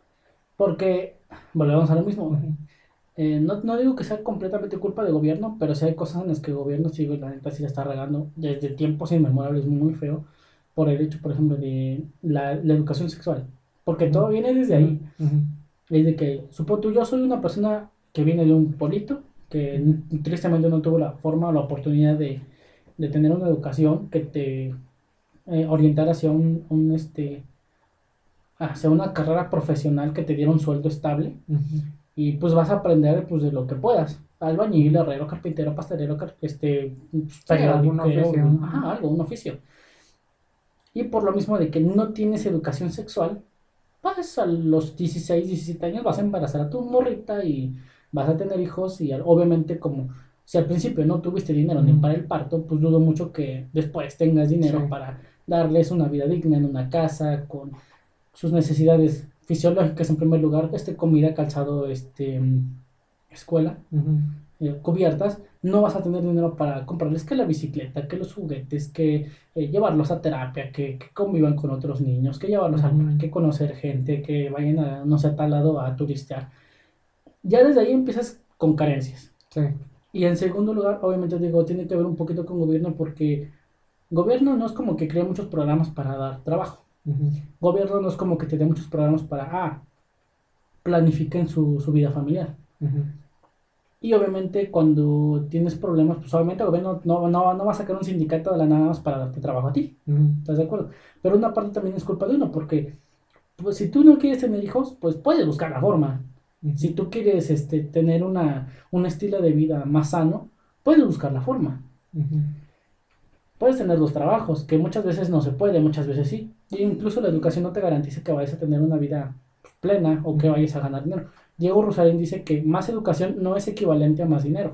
Porque, volvemos a lo mismo. Eh, no, no digo que sea completamente culpa del gobierno, pero sí hay cosas en las que el gobierno sí, la neta, sí la está regando desde tiempos inmemorables, muy feo, por el hecho, por ejemplo, de la, la educación sexual. Porque todo viene desde ahí. Ujú. Es de que, supongo tú, yo soy una persona que viene de un pueblito, que tristemente no tuvo la forma o la oportunidad de, de tener una educación que te eh, orientara hacia un, un, este, hacia una carrera profesional que te diera un sueldo estable Ujú. y pues vas a aprender pues de lo que puedas. Albañil, herrero, carpintero, pastelero, car- este, pues, algún oficio. ajá, algo, un oficio. Y por lo mismo de que no tienes educación sexual, pues a los 16, 17 años vas a embarazar a tu morrita y vas a tener hijos y obviamente como si al principio no tuviste dinero ni para el parto, pues dudo mucho que después tengas dinero Sí. para darles una vida digna en una casa con sus necesidades fisiológicas en primer lugar, este comida, calzado, este escuela, eh, cubiertas, no vas a tener dinero para comprarles que la bicicleta, que los juguetes, que eh, llevarlos a terapia, que, que convivan con otros niños, que llevarlos al Ujú. parque, conocer gente, que vayan a, no sé, a tal lado a turistear. Ya desde ahí empiezas con carencias. Sí. Y en segundo lugar, obviamente digo, tiene que ver un poquito con gobierno porque gobierno no es como que crea muchos programas para dar trabajo. Gobierno no es como que te dé muchos programas para, ah, planifiquen su, su vida familiar. Y obviamente cuando tienes problemas, pues obviamente el gobierno no, no, no va a sacar un sindicato de la nada más para darte trabajo a ti. ¿Estás de acuerdo? Pero una parte también es culpa de uno, porque pues, si tú no quieres tener hijos, pues puedes buscar la forma. Si tú quieres este, tener una, un estilo de vida más sano, puedes buscar la forma. Puedes tener dos trabajos, que muchas veces no se puede, muchas veces sí. E incluso la educación no te garantiza que vayas a tener una vida plena o que vayas a ganar dinero. Diego Rosarín dice que más educación no es equivalente a más dinero.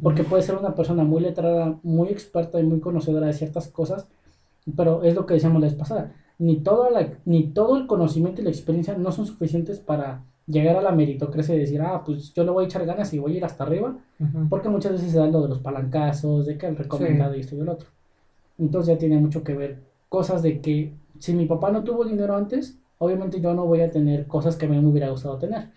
Porque puede ser una persona muy letrada, muy experta y muy conocedora de ciertas cosas, pero es lo que decíamos la vez pasada. Ni, toda la, ni todo el conocimiento y la experiencia no son suficientes para llegar a la meritocracia y decir, ah, pues yo le voy a echar ganas y voy a ir hasta arriba, porque muchas veces se da lo de los palancazos, de que el recomendado y esto y el otro. Entonces ya tiene mucho que ver cosas de que si mi papá no tuvo dinero antes, obviamente yo no voy a tener cosas que a mí me hubiera gustado tener.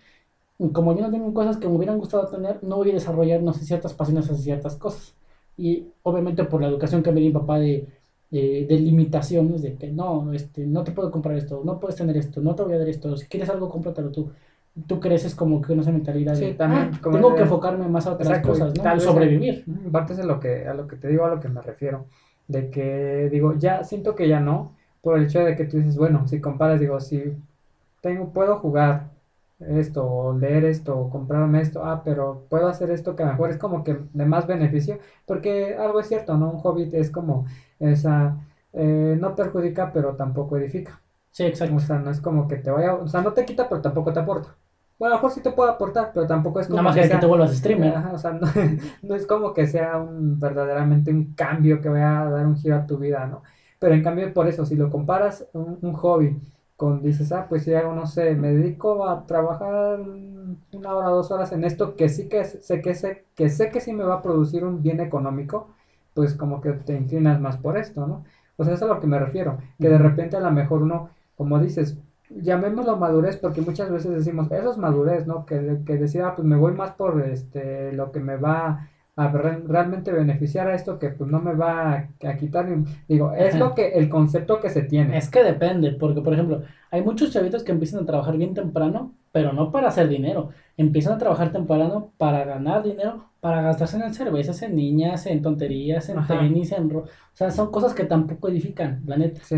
Y como yo no tengo cosas que me hubieran gustado tener, no voy a desarrollar, no sé, ciertas pasiones hacia ciertas cosas. Y obviamente por la educación que me dio mi papá de, de, de limitaciones, de que no, este, no te puedo comprar esto, no puedes tener esto, no te voy a dar esto, si quieres algo, cómpratelo tú. Tú creces como que una mentalidad de, también, "Ah, como tengo de- que enfocarme más a otras Exacto, cosas, ¿no? tal sobrevivir. Parte es a lo que, a lo que te digo, a lo que me refiero. De que, digo, ya siento que ya no, por el hecho de que tú dices, bueno, si comparas, digo, si tengo, puedo jugar esto, o leer esto, o comprarme esto, ah, pero puedo hacer esto que a lo mejor es como que de más beneficio, porque algo es cierto, ¿no? Un hobby es como esa, eh, no perjudica, pero tampoco edifica. Sí, exacto. O sea, no es como que te vaya, o sea, no te quita, pero tampoco te aporta. Bueno, a lo mejor sí te puedo aportar, pero tampoco es como Nada más que, que sea- te vuelvas streamer. Ajá, o sea, no, no es como que sea un verdaderamente un cambio que vaya a dar un giro a tu vida, ¿no? Pero en cambio, por eso, si lo comparas un, un hobby con, dices, ah, pues si hago, no sé, me dedico a trabajar una hora, dos horas en esto, que sí que sé que sé que sé que sí me va a producir un bien económico, pues como que te inclinas más por esto, ¿no? O sea, eso es a lo que me refiero, que de repente a lo mejor uno, como dices, llamémoslo madurez porque muchas veces decimos, eso es madurez, ¿no? Que, que decir, ah, pues me voy más por este, lo que me va a re- realmente beneficiar a esto que pues no me va a, a quitar, ni- digo, es Ajá. lo que, el concepto que se tiene. Es que depende, porque por ejemplo, hay muchos chavitos que empiezan a trabajar bien temprano, pero no para hacer dinero. Empiezan a trabajar temprano para ganar dinero, para gastarse en cervezas, en niñas, en tonterías, en Ajá. tenis, en... ro- O sea, son cosas que tampoco edifican, la neta. Sí,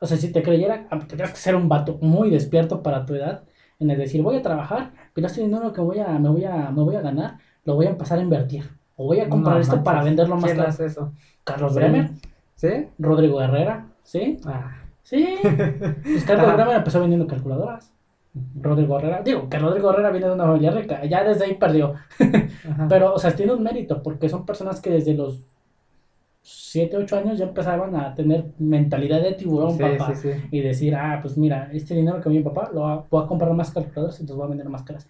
O sea, si te creyera, ah, tendrías que ser un vato muy despierto para tu edad, en el decir, voy a trabajar, pero este dinero que voy a, me voy a, me voy a ganar, lo voy a empezar a invertir. O voy a comprar No esto para venderlo más ¿Quién hace eso? Carlos Sí. Bremer, ¿Sí? Rodrigo Herrera, ¿sí? Ah. Sí. Pues Carlos. Bremer empezó vendiendo calculadoras. Rodrigo Herrera, digo que Rodrigo Herrera viene de una familia rica, ya desde ahí perdió. Pero, o sea, tiene un mérito, porque son personas que desde los 7, 8 años ya empezaban a tener mentalidad de tiburón, Sí, papá. sí, sí. Y decir, ah, pues mira, este dinero que me dio papá lo voy a comprar más calculadoras y los voy a vender más caras.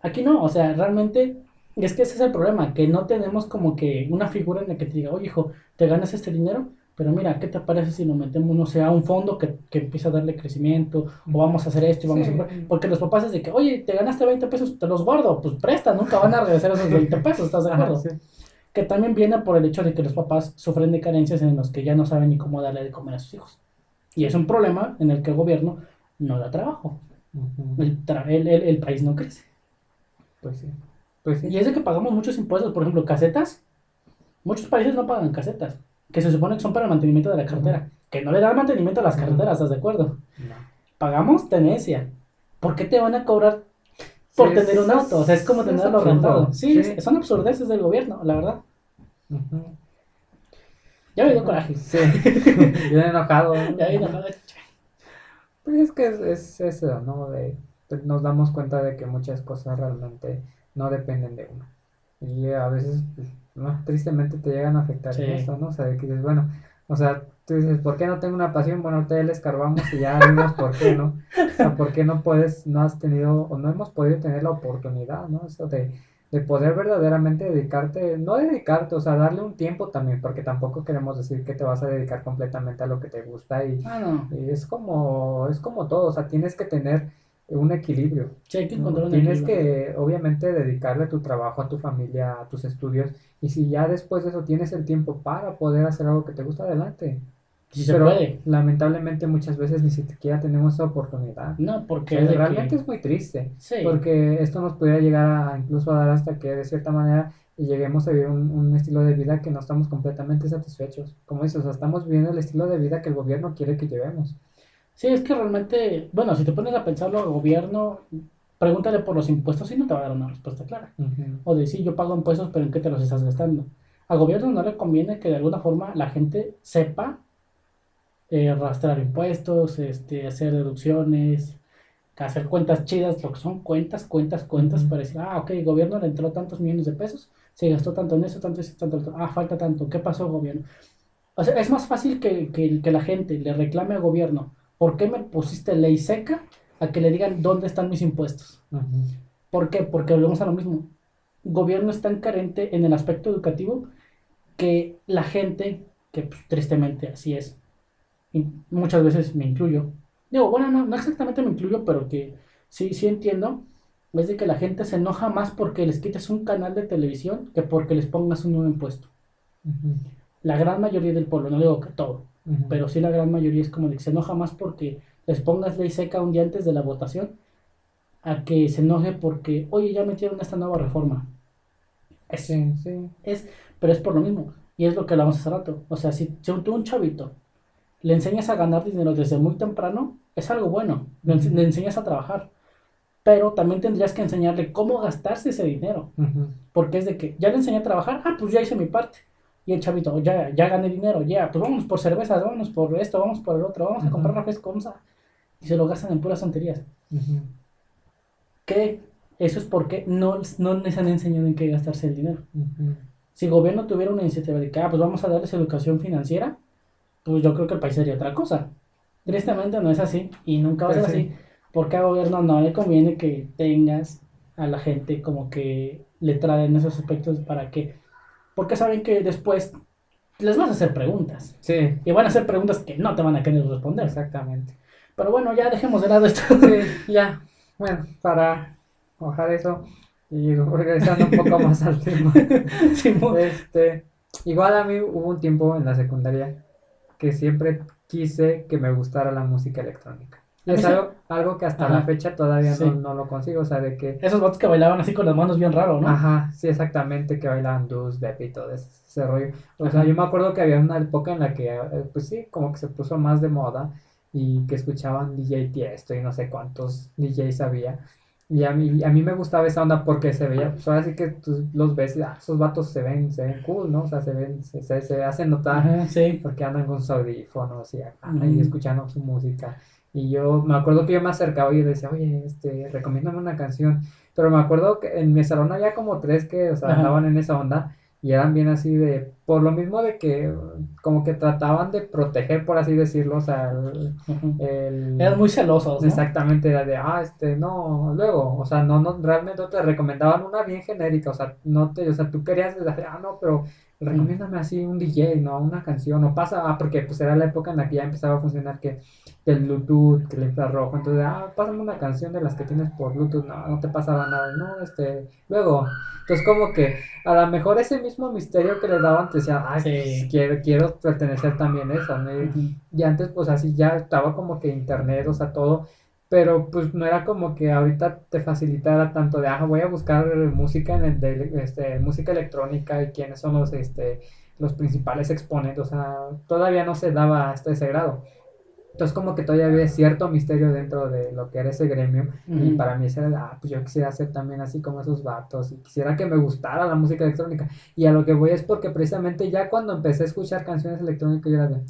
Aquí no, o sea, realmente es que ese es el problema, que no tenemos como que una figura en la que te diga, oye, hijo, te ganas este dinero, pero mira, ¿qué te parece si lo metemos, no sé, a un fondo que, que empiece a darle crecimiento, o vamos a hacer esto y vamos Sí. a? Porque los papás es de que, oye, te ganaste 20 pesos, te los guardo, pues presta, nunca van a regresar esos 20 pesos, ¿estás de acuerdo? sí. Que también viene por el hecho de que los papás sufren de carencias en los que ya no saben ni cómo darle de comer a sus hijos. Y es un problema en el que el gobierno no da trabajo. El, tra- el, el- el país no crece. Pues sí. Pues sí. Y es de que pagamos muchos impuestos, por ejemplo, casetas. Muchos países no pagan casetas, que se supone que son para el mantenimiento de la carretera. Que no le dan mantenimiento a las carreteras, ¿estás de acuerdo? No. Pagamos tenencia. ¿Por qué te van a cobrar por Sí, tener un auto? O sea, es como tenerlo rentado. Sí, Sí. son absurdeces del gobierno, la verdad. Ya me dio coraje. Sí. Bien enojado. Ya me coraje. Pues es que es, es eso, ¿no? De, pues nos damos cuenta de que muchas cosas realmente no dependen de uno. Y a veces, pues, no, tristemente te llegan a afectar Sí. eso, ¿no? O sea, de que dices, bueno, o sea, tú dices, ¿por qué no tengo una pasión? Bueno, ahorita ya le escarbamos y ya vimos por qué, ¿no? O sea, ¿por qué no puedes, no has tenido, o no hemos podido tener la oportunidad, ¿no? Eso de, de poder verdaderamente dedicarte, no dedicarte, o sea, darle un tiempo también, porque tampoco queremos decir que te vas a dedicar completamente a lo que te gusta y Ah, no. y es como, es como todo, o sea, tienes que tener un equilibrio. Sí, hay que encontrar un Tienes equilibrio. que, obviamente, dedicarle a tu trabajo, a tu familia, a tus estudios, y si ya después de eso tienes el tiempo para poder hacer algo que te gusta, adelante. Se Pero puede. lamentablemente muchas veces ni siquiera tenemos esa oportunidad. No, O porque sea, realmente que... es muy triste, Sí. porque esto nos pudiera llegar a incluso a dar hasta que de cierta manera lleguemos a vivir un, un estilo de vida que no estamos completamente satisfechos. Como dices, o sea, estamos viviendo el estilo de vida que el gobierno quiere que llevemos. Sí, es que realmente, bueno, si te pones a pensarlo, el gobierno, pregúntale por los impuestos y no te va a dar una respuesta clara. Ujú. O de sí, yo pago impuestos, pero ¿en qué te los estás gastando? Al gobierno no le conviene que de alguna forma la gente sepa eh, rastrear impuestos, este, hacer deducciones, hacer cuentas chidas, lo que son cuentas, cuentas, cuentas, para decir, ah, ok, el gobierno le entró tantos millones de pesos, se gastó tanto en eso, tanto en eso, tanto, en eso. ah, falta tanto, ¿qué pasó gobierno? O sea, es más fácil que, que, que la gente le reclame al gobierno, ¿por qué me pusiste ley seca? A que le digan dónde están mis impuestos. ¿Por qué? Porque volvemos a lo mismo. El gobierno es tan carente en el aspecto educativo que la gente, que pues, tristemente así es, y muchas veces me incluyo. Digo, bueno, no, no exactamente me incluyo, pero que sí, sí entiendo, es de que la gente se enoja más porque les quites un canal de televisión que porque les pongas un nuevo impuesto. Ujú. La gran mayoría del pueblo, no digo que todo, pero sí la gran mayoría es como de que se enoja más porque les pongas ley seca un día antes de la votación a que se enoje porque, oye, ya metieron esta nueva reforma. Es, Sí, sí. es, pero es por lo mismo. Y es lo que hablamos hace rato. O sea, si, si tú un chavito le enseñas a ganar dinero desde muy temprano, es algo bueno. Le, ense- Ujú. le enseñas a trabajar. Pero también tendrías que enseñarle cómo gastarse ese dinero. Porque es de que ya le enseñé a trabajar, ah, pues ya hice mi parte. Y el chavito, ya, ya gané dinero, ya, pues vamos por cervezas, vamos por esto, vamos por el otro, vamos a Ujú. comprar refresco, vamos a... Y se lo gastan en puras tonterías. Que eso es porque no, no les han enseñado en qué gastarse el dinero. Si el gobierno tuviera una iniciativa de que, ah, pues vamos a darles educación financiera, pues yo creo que el país sería otra cosa. Tristemente no es así y nunca va a ser Pues sí. así, porque al gobierno no le conviene que tengas a la gente como que le traen esos aspectos para que, porque saben que después les vas a hacer preguntas Sí, y van a hacer preguntas que no te van a querer responder. exactamente. Pero bueno, ya dejemos de lado esto. Sí, ya. Bueno, para bajar eso y regresando un poco más al tema. Simón. Este, igual a mí hubo un tiempo en la secundaria que siempre quise que me gustara la música electrónica. Es algo, algo que hasta Ajá. la fecha todavía Sí. no, no lo consigo, o sea, de que, Esos vatos que bailaban así con las manos bien raro, ¿no? ajá, sí, exactamente, que bailaban dus, dep y todo ese, ese rollo. O sea, yo me acuerdo que había una época en la que, eh, pues sí, como que se puso más de moda y que escuchaban DJ Tiesto y no sé cuántos DJs había. Y a mí, a mí me gustaba esa onda porque se veía, pues ahora sí que tú los ves y ah, esos vatos se ven, se ven cool, ¿no? O sea, se ven, se, se, se hacen notar Ajá, sí. porque andan con sus audífonos y, acá, y escuchando su música. Y yo me acuerdo que yo me acercaba y decía, oye, este, recomiéndame una canción. Pero me acuerdo que en mi salón había como tres que, o sea, Ajá. andaban en esa onda y eran bien así de, por lo mismo de que como que trataban de proteger, por así decirlo, o sea, el, el- Eran muy celosos, ¿no? Exactamente, era de, ah, este, no, luego, o sea, no, no, realmente no te recomendaban una bien genérica, o sea, no te, o sea, tú querías, decir, ah, no, pero recomiéndame así un DJ, no, una canción, o pasa, ah, porque pues era la época en la que ya empezaba a funcionar que, el Bluetooth, que el infrarrojo, entonces, ah, pásame una canción de las que tienes por Bluetooth, no, no te pasaba nada, no, este, luego, entonces como que a lo mejor ese mismo misterio que le daban te decía, ah, Sí. pues, quiero, quiero pertenecer también a eso, ¿no? Y antes pues así ya estaba como que internet, o sea, todo, pero pues no era como que ahorita te facilitara tanto de, ah, voy a buscar música en el de, este, música electrónica y quiénes son los, este, los principales exponentes, o sea, todavía no se daba hasta ese grado. Entonces como que todavía había cierto misterio dentro de lo que era ese gremio y para mí ese era, ah, pues yo quisiera ser también así como esos vatos y quisiera que me gustara la música electrónica. Y a lo que voy es porque precisamente ya cuando empecé a escuchar canciones electrónicas yo era de,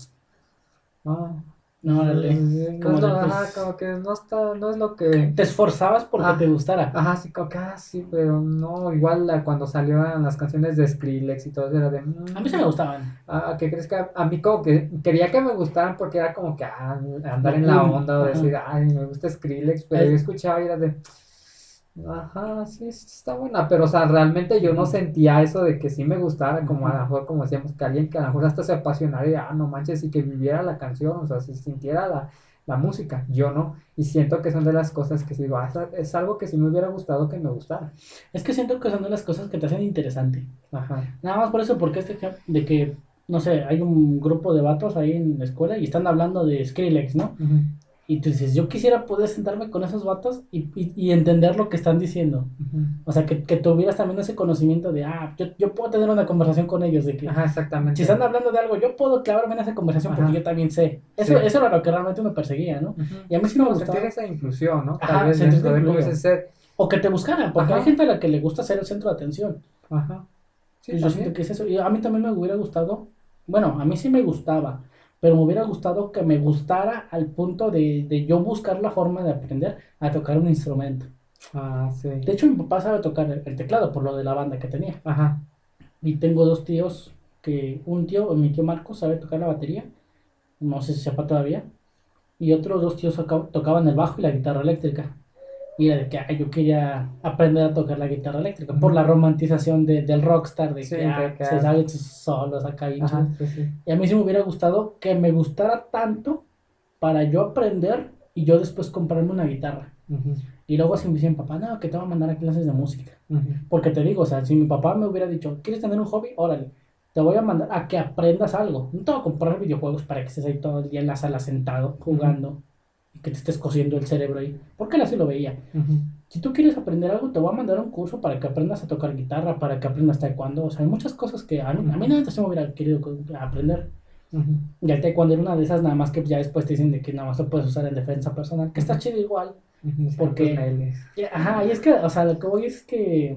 ah, No, no Como de, pues, ajá, como que no está, no es lo que, Te esforzabas porque Ah. te gustara. ajá, sí, como que, ah, sí, pero no, igual la- cuando salieron las canciones de Skrillex y todo eso era de, mm, A mí sí me gustaban. Ah, ¿qué crees que a, a mí como que quería que me gustaran porque era como que ah, andar en la onda o decir, ay, me gusta Skrillex, pero yo escuchaba y era de, ajá, sí, sí está buena, pero o sea, realmente yo no sentía eso de que sí me gustara, como a lo mejor, como decíamos, que alguien que a lo mejor hasta se apasionara y, ah, no manches, y que viviera la canción, o sea, si sintiera la, la música, yo no, y siento que son de las cosas que sí digo, ah, es algo que sí me hubiera gustado que me gustara, Es que siento que son de las cosas que te hacen interesante. ajá, Nada más por eso, porque este de que, no sé, hay un grupo de vatos ahí en la escuela y están hablando de Skrillex, ¿no? ujú, Y tú dices, yo quisiera poder sentarme con esos vatos y, y- y entender lo que están diciendo. O sea, que, que tuvieras también ese conocimiento de, ah, yo, yo puedo tener una conversación con ellos, de que Ajá, exactamente. si están hablando de algo, yo puedo clavarme en esa conversación porque Ajá. yo también sé. Eso, Sí. eso era lo que realmente me perseguía, ¿no? Y a mí sí me gustaba. sentir esa inclusión, ¿no? Ajá, Tal vez sentirte dentro de ser. O que te buscaran, porque Ajá. hay gente a la que le gusta ser el centro de atención. Ajá. Sí, y yo siento que es eso. Y a mí también me hubiera gustado, bueno, a mí sí me gustaba, pero me hubiera gustado que me gustara al punto de, de yo buscar la forma de aprender a tocar un instrumento. Ah, sí. De hecho, mi papá sabe tocar el, el teclado por lo de la banda que tenía. Ajá. Y tengo dos tíos que, un tío, mi tío Marco, sabe tocar la batería, no sé si sepa todavía, y otros dos tíos toca- tocaban el bajo y la guitarra eléctrica. Y era de que yo quería aprender a tocar la guitarra eléctrica por la romantización de- del rockstar, de Sí, que ah, se sus solos acá y Ajá, sí, sí. Y a mí sí me hubiera gustado que me gustara tanto para yo aprender y yo después comprarme una guitarra. Y luego así me dicen, papá, no, que te voy a mandar a clases de música. Porque te digo, o sea, si mi papá me hubiera dicho, ¿quieres tener un hobby? Órale, te voy a mandar a que aprendas algo. No te voy a comprar videojuegos para que estés ahí todo el día en la sala sentado jugando que te estés cosiendo el cerebro ahí. Porque él así lo veía. Ujú. Si tú quieres aprender algo, te voy a mandar un curso para que aprendas a tocar guitarra, para que aprendas taekwondo. O sea, hay muchas cosas que a mí, a mí nada se me hubiera querido aprender. Ujú. Y el taekwondo era una de esas, nada más que ya después te dicen de que nada más lo puedes usar en defensa personal, que está chido igual. Porque- Pues, Ajá, y es que, o sea, lo que voy es que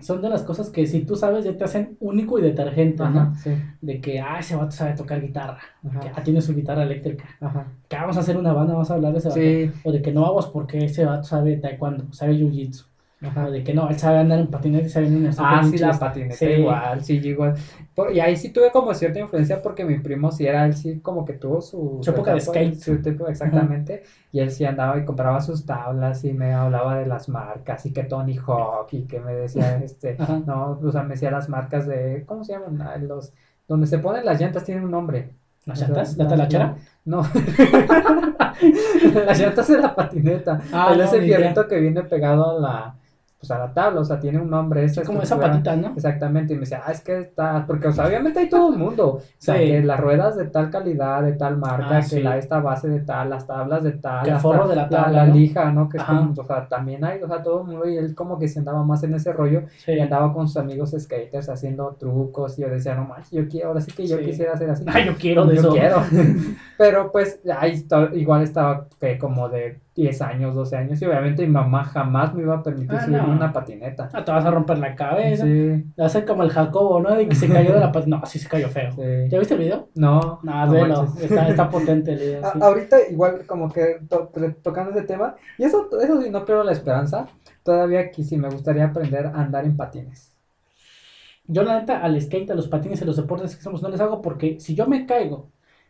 son de las cosas que si tú sabes ya te hacen único y detergente, Ajá, ¿no? sí. De que, ah, ese vato sabe tocar guitarra, Ajá. que ah, tiene su guitarra eléctrica, Ajá. que vamos a hacer una banda, vamos a hablar de ese vato. Sí. O de que no vamos porque ese vato sabe taekwondo, sabe jiu-jitsu. Ajá. De que no, él sabe andar en patinete y sabe en una Ah, sí, la patineta Sí. igual, sí, igual. Por- y ahí sí tuve como cierta influencia porque mi primo sí era, él sí como que tuvo su... Su época de skate. Su tipo, exactamente. Y él sí andaba y compraba sus tablas y me hablaba de las marcas y que Tony Hawk y que me decía, este, Ajá. no, o sea, me decía las marcas de, ¿cómo se llaman? Ah, Los, donde se ponen las llantas tienen un nombre. ¿Las llantas? ¿La talachera? No. las llantas de la patineta. Ah, el no, ese fierrito que viene pegado a la, pues a la tabla, o sea, tiene un nombre. Esa Como esa patita, ¿no? Exactamente, y me decía, ah, es que está, porque o sea, obviamente hay todo el mundo, o sea, Sí. que las ruedas de tal calidad, de tal marca, Ah, que sí. la, esta base de tal, las tablas de tal, el forro de la tabla, la ¿no? lija, ¿no? Que es como, o sea, también hay, o sea, todo el mundo, y él como que se andaba más en ese rollo, y andaba con sus amigos skaters haciendo trucos, y yo decía, no manches, yo quiero, ahora sí que yo quisiera hacer así. Ay, yo quiero de Yo eso. quiero. Pero pues ahí igual estaba que como de 10 años, 12 años y obviamente mi mamá jamás me iba a permitir Ah, subirme no. una patineta. Ah, te vas a romper la cabeza. Sí, Va a ser como el Jacobo, ¿no? De que se cayó de la patineta. No, sí se cayó feo. sí. ¿Ya viste el video? No, No, no velo. Está, está potente el video. A- sí. ahorita igual como que to- to- tocando ese tema, y eso, eso sí no pierdo la esperanza, todavía aquí sí me gustaría aprender a andar en patines. Yo, la neta, al skate, a los patines y los deportes que hacemos, no les hago porque si yo me caigo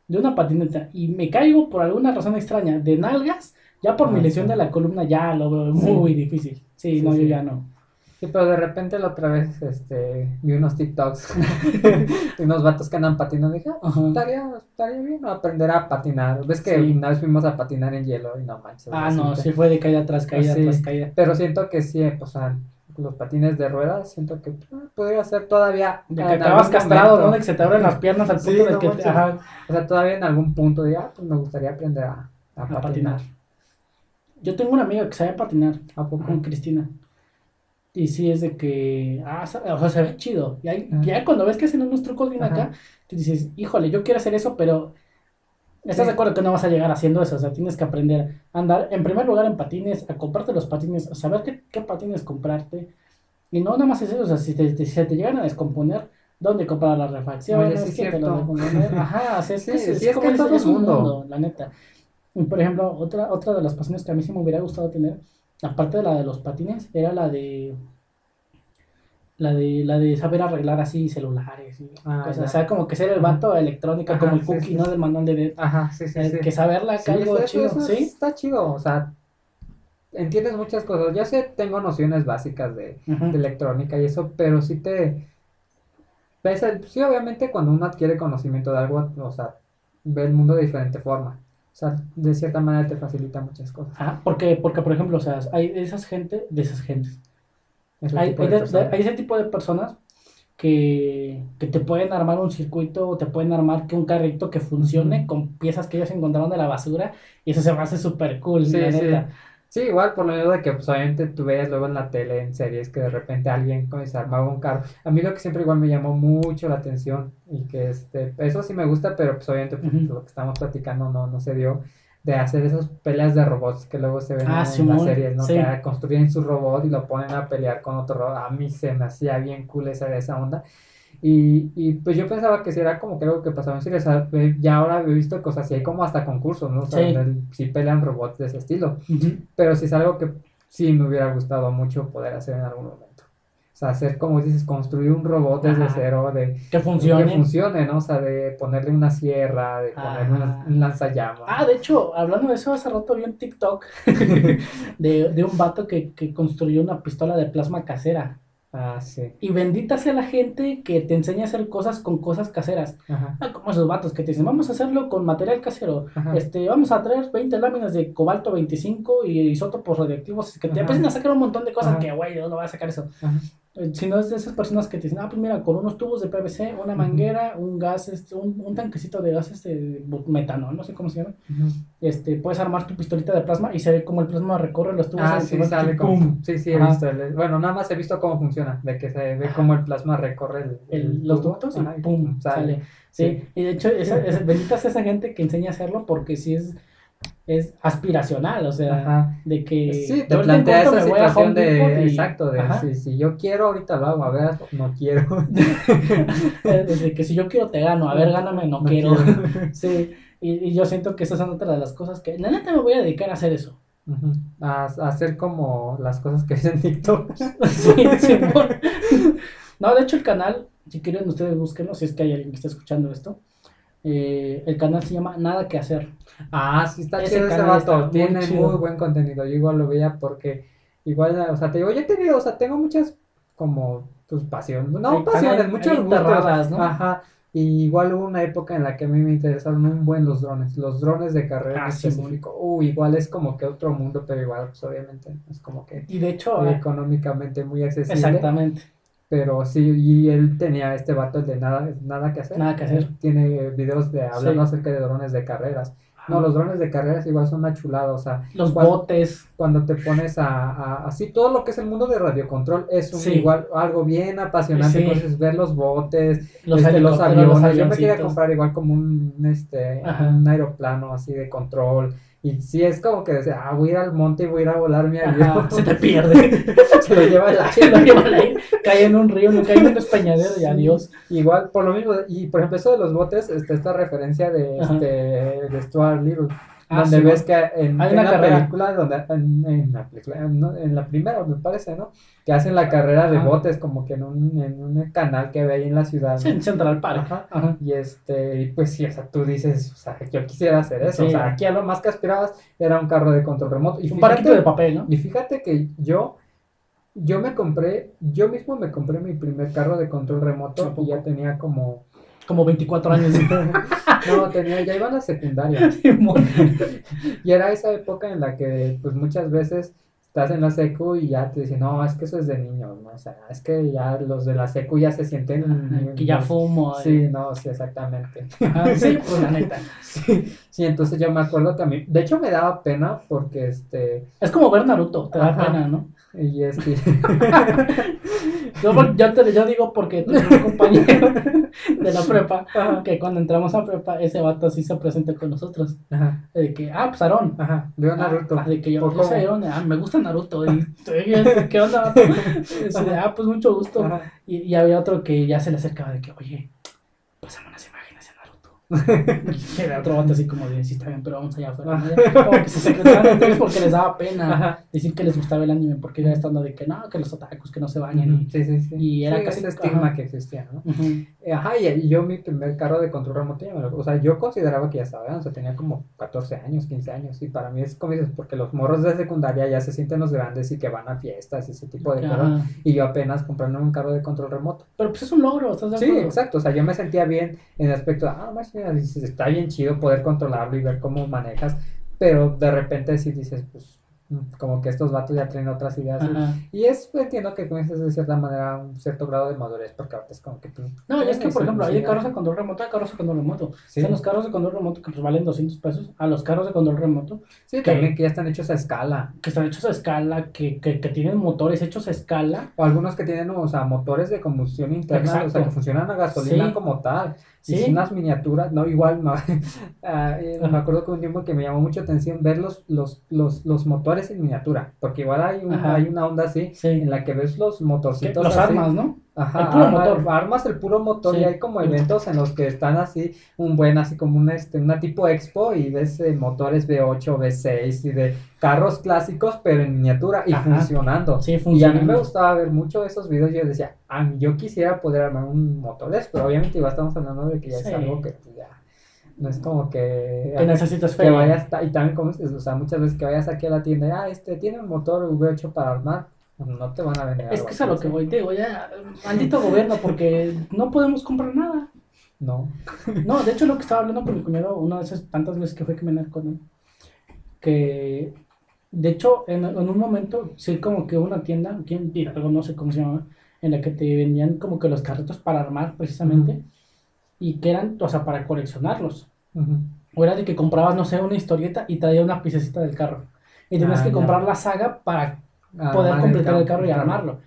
de una patineta y me caigo por alguna razón extraña de nalgas, ya por Ah, mi lesión sí. de la columna ya lo veo muy difícil. Sí, Sí, no, yo sí. ya no. Sí, pero de repente la otra vez este, vi unos TikToks de unos vatos que andan patinando y dije, ah, estaría, estaría bien aprender a patinar. Ves que Sí. una vez fuimos a patinar en hielo y no manches. Ah, no, te- sí fue de caída tras caída Sí. tras caída. Pero siento que sí, pues, o sea, los patines de ruedas, siento que ah, podría ser todavía. De que acabas castrado. ¿no? De que se te abren las piernas al Sí, punto de no que... Ajá, O sea, todavía en algún punto de, ah, pues me gustaría aprender a, a a patinar. patinar. Yo tengo una amiga que sabe patinar. ¿A poco? con Cristina. Y sí es de que, ah, o sea, se ve chido. Y ahí, ya cuando ves que hacen unos trucos bien Ajá. acá, tú dices, híjole, yo quiero hacer eso, pero estás Sí. de acuerdo que no vas a llegar haciendo eso. O sea, tienes que aprender a andar, en primer lugar, en patines, a comprarte los patines, a saber qué, qué patines comprarte. Y no nada más es eso, o sea, si te, te- si se te llegan a descomponer, ¿dónde comprar las refacciones? Oye, sí es. Ajá, o sea, es Sí, que, es, como que todo es un mundo. mundo, la neta. Por ejemplo, otra, otra de las pasiones que a mí sí me hubiera gustado tener, aparte de la de los patines, era la de la de la de saber arreglar así celulares y Ah, cosas, ya. o sea, como que ser el vato electrónica, Ajá, como el sí, cookie, sí, ¿no? Del manual de Dead. Ajá, sí, sí, Eh, sí. Que saberla, que Sí, algo eso- chido, eso ¿sí? Está chido, o sea, entiendes muchas cosas. Yo sé, tengo nociones básicas de, de electrónica y eso, pero sí te... ves el- sí, obviamente cuando uno adquiere conocimiento de algo, o sea, ve el mundo de diferente forma. Sea, de cierta manera te facilita muchas cosas. Ajá, porque, porque, por ejemplo, o sea, hay esas gente, de esas gentes, Ese hay, hay de de- personas. hay ese tipo de personas que, que te pueden armar un circuito o te pueden armar que un carrito que funcione con piezas que ellos encontraron de la basura y eso se me hace súper cool, Sí, la sí. neta. Sí, igual por lo menos de que pues obviamente tú veías luego en la tele, en series, que de repente alguien se armaba un carro. A mí lo que siempre igual me llamó mucho la atención y que este, eso sí me gusta, pero pues obviamente pues, lo que estamos platicando no, no se dio, de hacer esas peleas de robots que luego se ven Ah, en las series, ¿no? sí. Que construyen su robot y lo ponen a pelear con otro robot. A mí se me hacía bien cool esa, esa onda. Y, y pues yo pensaba que si era como que algo que pasaba en sea, eh, ya ahora he visto cosas así, hay como hasta concursos, ¿no? O sea, Sí. donde sí pelean robots de ese estilo pero sí es algo que sí me hubiera gustado mucho poder hacer en algún momento. O sea, hacer como dices, construir un robot desde cero, de Que funcione. que funcione, ¿no? O sea, de ponerle una sierra, de ponerle un, Ajá. un lanzallamas. Ah, de hecho, hablando de eso, hace rato vi un TikTok de, de un vato que, que construyó una pistola de plasma casera. Ah, sí. Y bendita sea la gente que te enseña a hacer cosas con cosas caseras. Ajá. Ah, como esos vatos que te dicen, vamos a hacerlo con material casero. Ajá. Este, vamos a traer 20 láminas de cobalto 25 y isótopos radiactivos. Que te empiezan a sacar un montón de cosas Ajá. que, güey, ¿de dónde voy a sacar eso? Eh, Si no es de esas personas que te dicen, ah, pues mira, con unos tubos de PVC, una manguera, un gas, este, un, un tanquecito de gas, este, metano, no sé cómo se llama. Este, puedes armar tu pistolita de plasma y se ve como el plasma recorre los tubos. Ah, sí, sale ¡pum! como. Sí, sí, he visto. el- bueno, nada más he visto cómo funciona, de que se ve cómo el plasma recorre el, el- los ductos y pum, sale. Sí. Sí. y de hecho, esa, esa- bendita esa gente que enseña a hacerlo porque si es es aspiracional, o sea, Ajá. de que Sí, te plantea esa situación de, y- exacto, de si, si yo quiero ahorita lo hago, a ver, no quiero. Desde que si yo quiero te gano, a ver, gáname, no, No quiero. quiero. Sí, y, y yo siento que esas son otras de las cosas que, la neta me voy a dedicar a hacer eso. A, a hacer como las cosas que dicen TikTok. Sí. No, de hecho el canal, si quieren ustedes búsquenlo, si es que hay alguien que está escuchando esto. Eh, el canal se llama Nada que hacer. Ah, sí, está Ese chido ese vato. Tiene muy buen contenido. Yo igual lo veía porque, igual, o sea, te digo, yo he tenido, o sea, tengo muchas, como, pues, pasiones. No, Hay- pasiones, hay- hay gustos. ¿no? Ajá. Y igual hubo una época en la que a mí me interesaron un buen los drones, los drones de carrera Ah, en sí, específico. Uh, igual es como que otro mundo, pero igual, pues obviamente, es como que Y de hecho, eh, económicamente muy accesible. exactamente. Pero sí, y él tenía este vato de nada, nada que hacer. Nada que hacer. Tiene videos de hablando Sí. acerca de drones de carreras. No, los drones de carreras igual son una chulada, o sea, Los cuando, botes. cuando te pones a, a- así todo lo que es el mundo de radiocontrol es un, Sí. igual algo bien apasionante, Sí. entonces ver los botes, Los, este, los helicópteros, los aviones, yo me quería comprar igual como un este Ajá. un aeroplano así de control y sí es como que decía, ah, voy a ir al monte y voy a ir a volar mi Ajá, avión. se te pierde. Se lo lleva el aire. Se lo lleva al aire, cae en un río, no cae en un despeñadero y adiós. Igual, por lo mismo, y por ejemplo, eso de los botes, este, esta referencia de, este, de Stuart Little, Ah, donde sí, ves que en, Hay en una la carrera. película, donde, en, en la película, en la primera, me parece, ¿no? Que hacen la carrera de botes, como que en un, en un canal que ve ahí en la ciudad, Sí, ¿no? en Central Park. Ajá. Ajá. Y este, pues sí, o sea, tú dices, o sea, yo quisiera hacer eso, o sea, aquí a lo más que aspirabas era un carro de control remoto. Y Un barquito de fíjate, papel, ¿no? y fíjate que yo, yo me compré, yo mismo me compré mi primer carro de control ¿A remoto y ya tenía como, Como 24 años. no, tenía, ya iba a la secundaria. Y era esa época en la que, pues muchas veces estás en la secu y ya te dicen, no, es que eso es de niños, ¿no? O sea, es que ya los de la secu ya se sienten... que ya los- fumo. Sí, eh. no, sí, exactamente. Ajá, sí, pues la neta. Sí, sí, entonces yo me acuerdo que a mí, de hecho me daba pena porque este, Es como ver Naruto, te da pena, ¿no? Y este, Yo, yo, te, yo digo porque tengo un compañero de la prepa que cuando entramos a prepa, ese vato sí se presenta con nosotros. ajá, De que, ah, pues Aarón. ajá, veo Naruto. Ah, de que yo, ¿Por yo soy? Aarón, ah, me gusta Naruto. Y, ¿qué onda, vato? Y de, ah, pues mucho gusto. Y, y había otro que ya se le acercaba de que, oye, era otro vato así como de, sí, está bien, pero vamos allá afuera. ¿no? Como que se secretaban entre ellos porque les daba pena Ajá. decir que les gustaba el anime, porque era estando de que no, que los otakus, que no se bañan. Sí, sí, sí. y era Sí, casi- ese estigma ajá. que existía, ¿no? Eh, Ajá, y, yo mi primer carro de control remoto, ya me lo- o sea, yo consideraba que ya estaba, o sea, tenía como 14 años, 15 años, y para mí es como dices, porque los morros de secundaria ya se sienten los grandes y que van a fiestas y ese tipo de cosas, y yo apenas comprando un carro de control remoto. Pero pues es un logro, ¿estás de Sí, acuerdo? exacto, o sea, yo me sentía bien en el aspecto de, ah, más bien, dices, está bien chido poder controlarlo y ver cómo manejas, pero de repente sí dices, pues, mm, como que estos vatos ya traen otras ideas. y- Ajá. Y es, pues, entiendo que comienzas de cierta manera un cierto grado de madurez, porque ahorita es como que tú... No, es que, por ejemplo, hay carros de control remoto, hay carros de control remoto. Sí. Los carros de control remoto que pues valen 200 pesos, a los carros de control remoto Sí, que- también que ya están hechos a escala. que están hechos a escala, que, que, que tienen motores hechos a escala. O algunos que tienen, o sea, motores de combustión interna, o sea, Exacto. que funcionan a gasolina Sí. como tal. Y Sí. son unas miniaturas, no, igual, no. Ah, eh, me acuerdo que un tiempo que me llamó mucho atención ver los, los, los, los motores en miniatura, porque igual hay, un- hay una onda así Sí. en la que ves los motorcitos los así. armas, ¿no? Ajá, el puro arma- motor. armas el puro motor Sí. y hay como eventos en los que están así, un buen, así como una, este, una tipo expo y ves eh, motores V8, V6 y de carros clásicos pero en miniatura y Ajá. funcionando. Sí, Y a mí me gustaba ver mucho esos videos. Yo decía, ah, yo quisiera poder armar un motor de eso, pero obviamente igual estamos hablando de que ya Sí. es algo que ya no es como que, Que necesitas que vayas, y también como dices, o sea, muchas veces que vayas aquí a la tienda, y, ah, este tiene un motor V8 para armar, no te van a vender. Es que es a lo que voy, te digo, ya, maldito gobierno, porque no podemos comprar nada. No. No, de hecho lo que estaba hablando con mi cuñado una de esas tantas veces que fue que me con él, que de hecho en, en un momento sí como que una tienda, aquí en Hidalgo, no sé cómo se llama, en la que te vendían como que los carritos para armar precisamente y que eran, o sea, para coleccionarlos. O era de que comprabas, no sé, una historieta y traía una piececita del carro. Y tenías Ah, que comprar la saga para Armar poder completar el ca- carro y armarlo.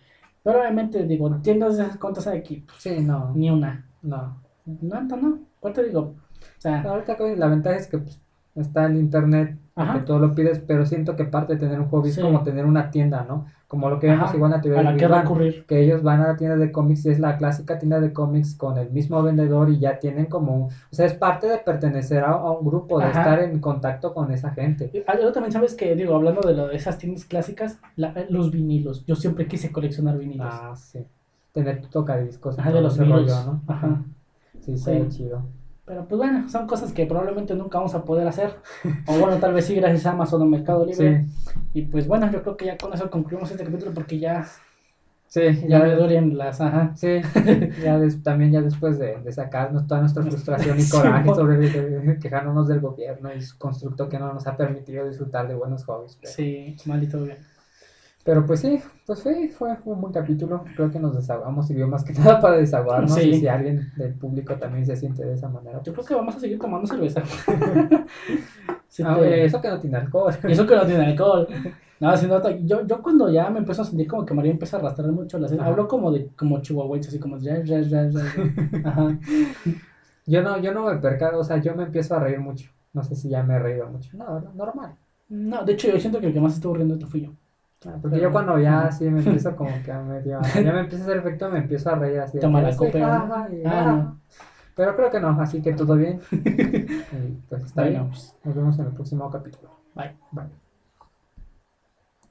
Pero obviamente, digo, tiendas esas cuántas hay aquí, Pues, Sí, no, ni una. no. No, no, no. ¿Cuál te digo? O sea, Ahorita la ventaja es que pues, está el internet, que todo lo pides, pero siento que parte de tener un hobby Sí. es como tener una tienda, ¿no? Como lo que vemos Ajá, igual en la teoría a de Big que Bang, recurrir. que ellos van a la tienda de cómics y es la clásica tienda de cómics con el mismo vendedor y ya tienen como, un- o sea, es parte de pertenecer a, a un grupo, de Ajá. estar en contacto con esa gente. Y Algo también sabes que, digo, hablando de, lo de esas tiendas clásicas, la- los vinilos. Yo siempre quise coleccionar vinilos. Ah, sí. Tener tu tocadiscos Ajá, de los rollo, ¿no? Ajá. Sí, Sí. sí, chido. Pero pues bueno, son cosas que probablemente nunca vamos a poder hacer. O bueno, tal vez sí gracias a Amazon o Mercado Libre. Sí, Y pues bueno, yo creo que ya con eso concluimos este capítulo porque ya, sí, ya ya me duelen las... Ajá. Sí, ya des- también ya después de, de sacarnos toda nuestra frustración y Sí, coraje mo- sobre de- quejándonos del gobierno y su constructo que no nos ha permitido disfrutar de buenos hobbies. Pero, Sí, malito bien. Pero pues sí, pues fue, fue un buen capítulo. Creo que nos desahogamos, sirvió más que nada para desahogarnos. Sí. Y si alguien del público también se siente de esa manera. Yo creo que vamos a seguir tomando cerveza. Sí, Ah, te- eso que no tiene alcohol. Eso que no tiene alcohol. No, si nota, yo, yo cuando ya me empiezo a sentir como que María empieza a arrastrar mucho las hablo como de como chihuahuense, así como ya, ya, ya, ya. Ajá. Yo no, yo no me percado, o sea, yo me empiezo a reír mucho. No sé si ya me he reído mucho. No, no, normal. No, de hecho yo siento que el que más estuvo riendo fui yo. Ah, Porque yo cuando ya así me empiezo como que a medio, ya me empieza a hacer efecto, me empiezo a reír así. Toma la sí, copa, Ah, no. Pero creo que no, así que todo bien. Y pues está Bueno, bien. pues, Nos vemos en el próximo capítulo. bye. Bye.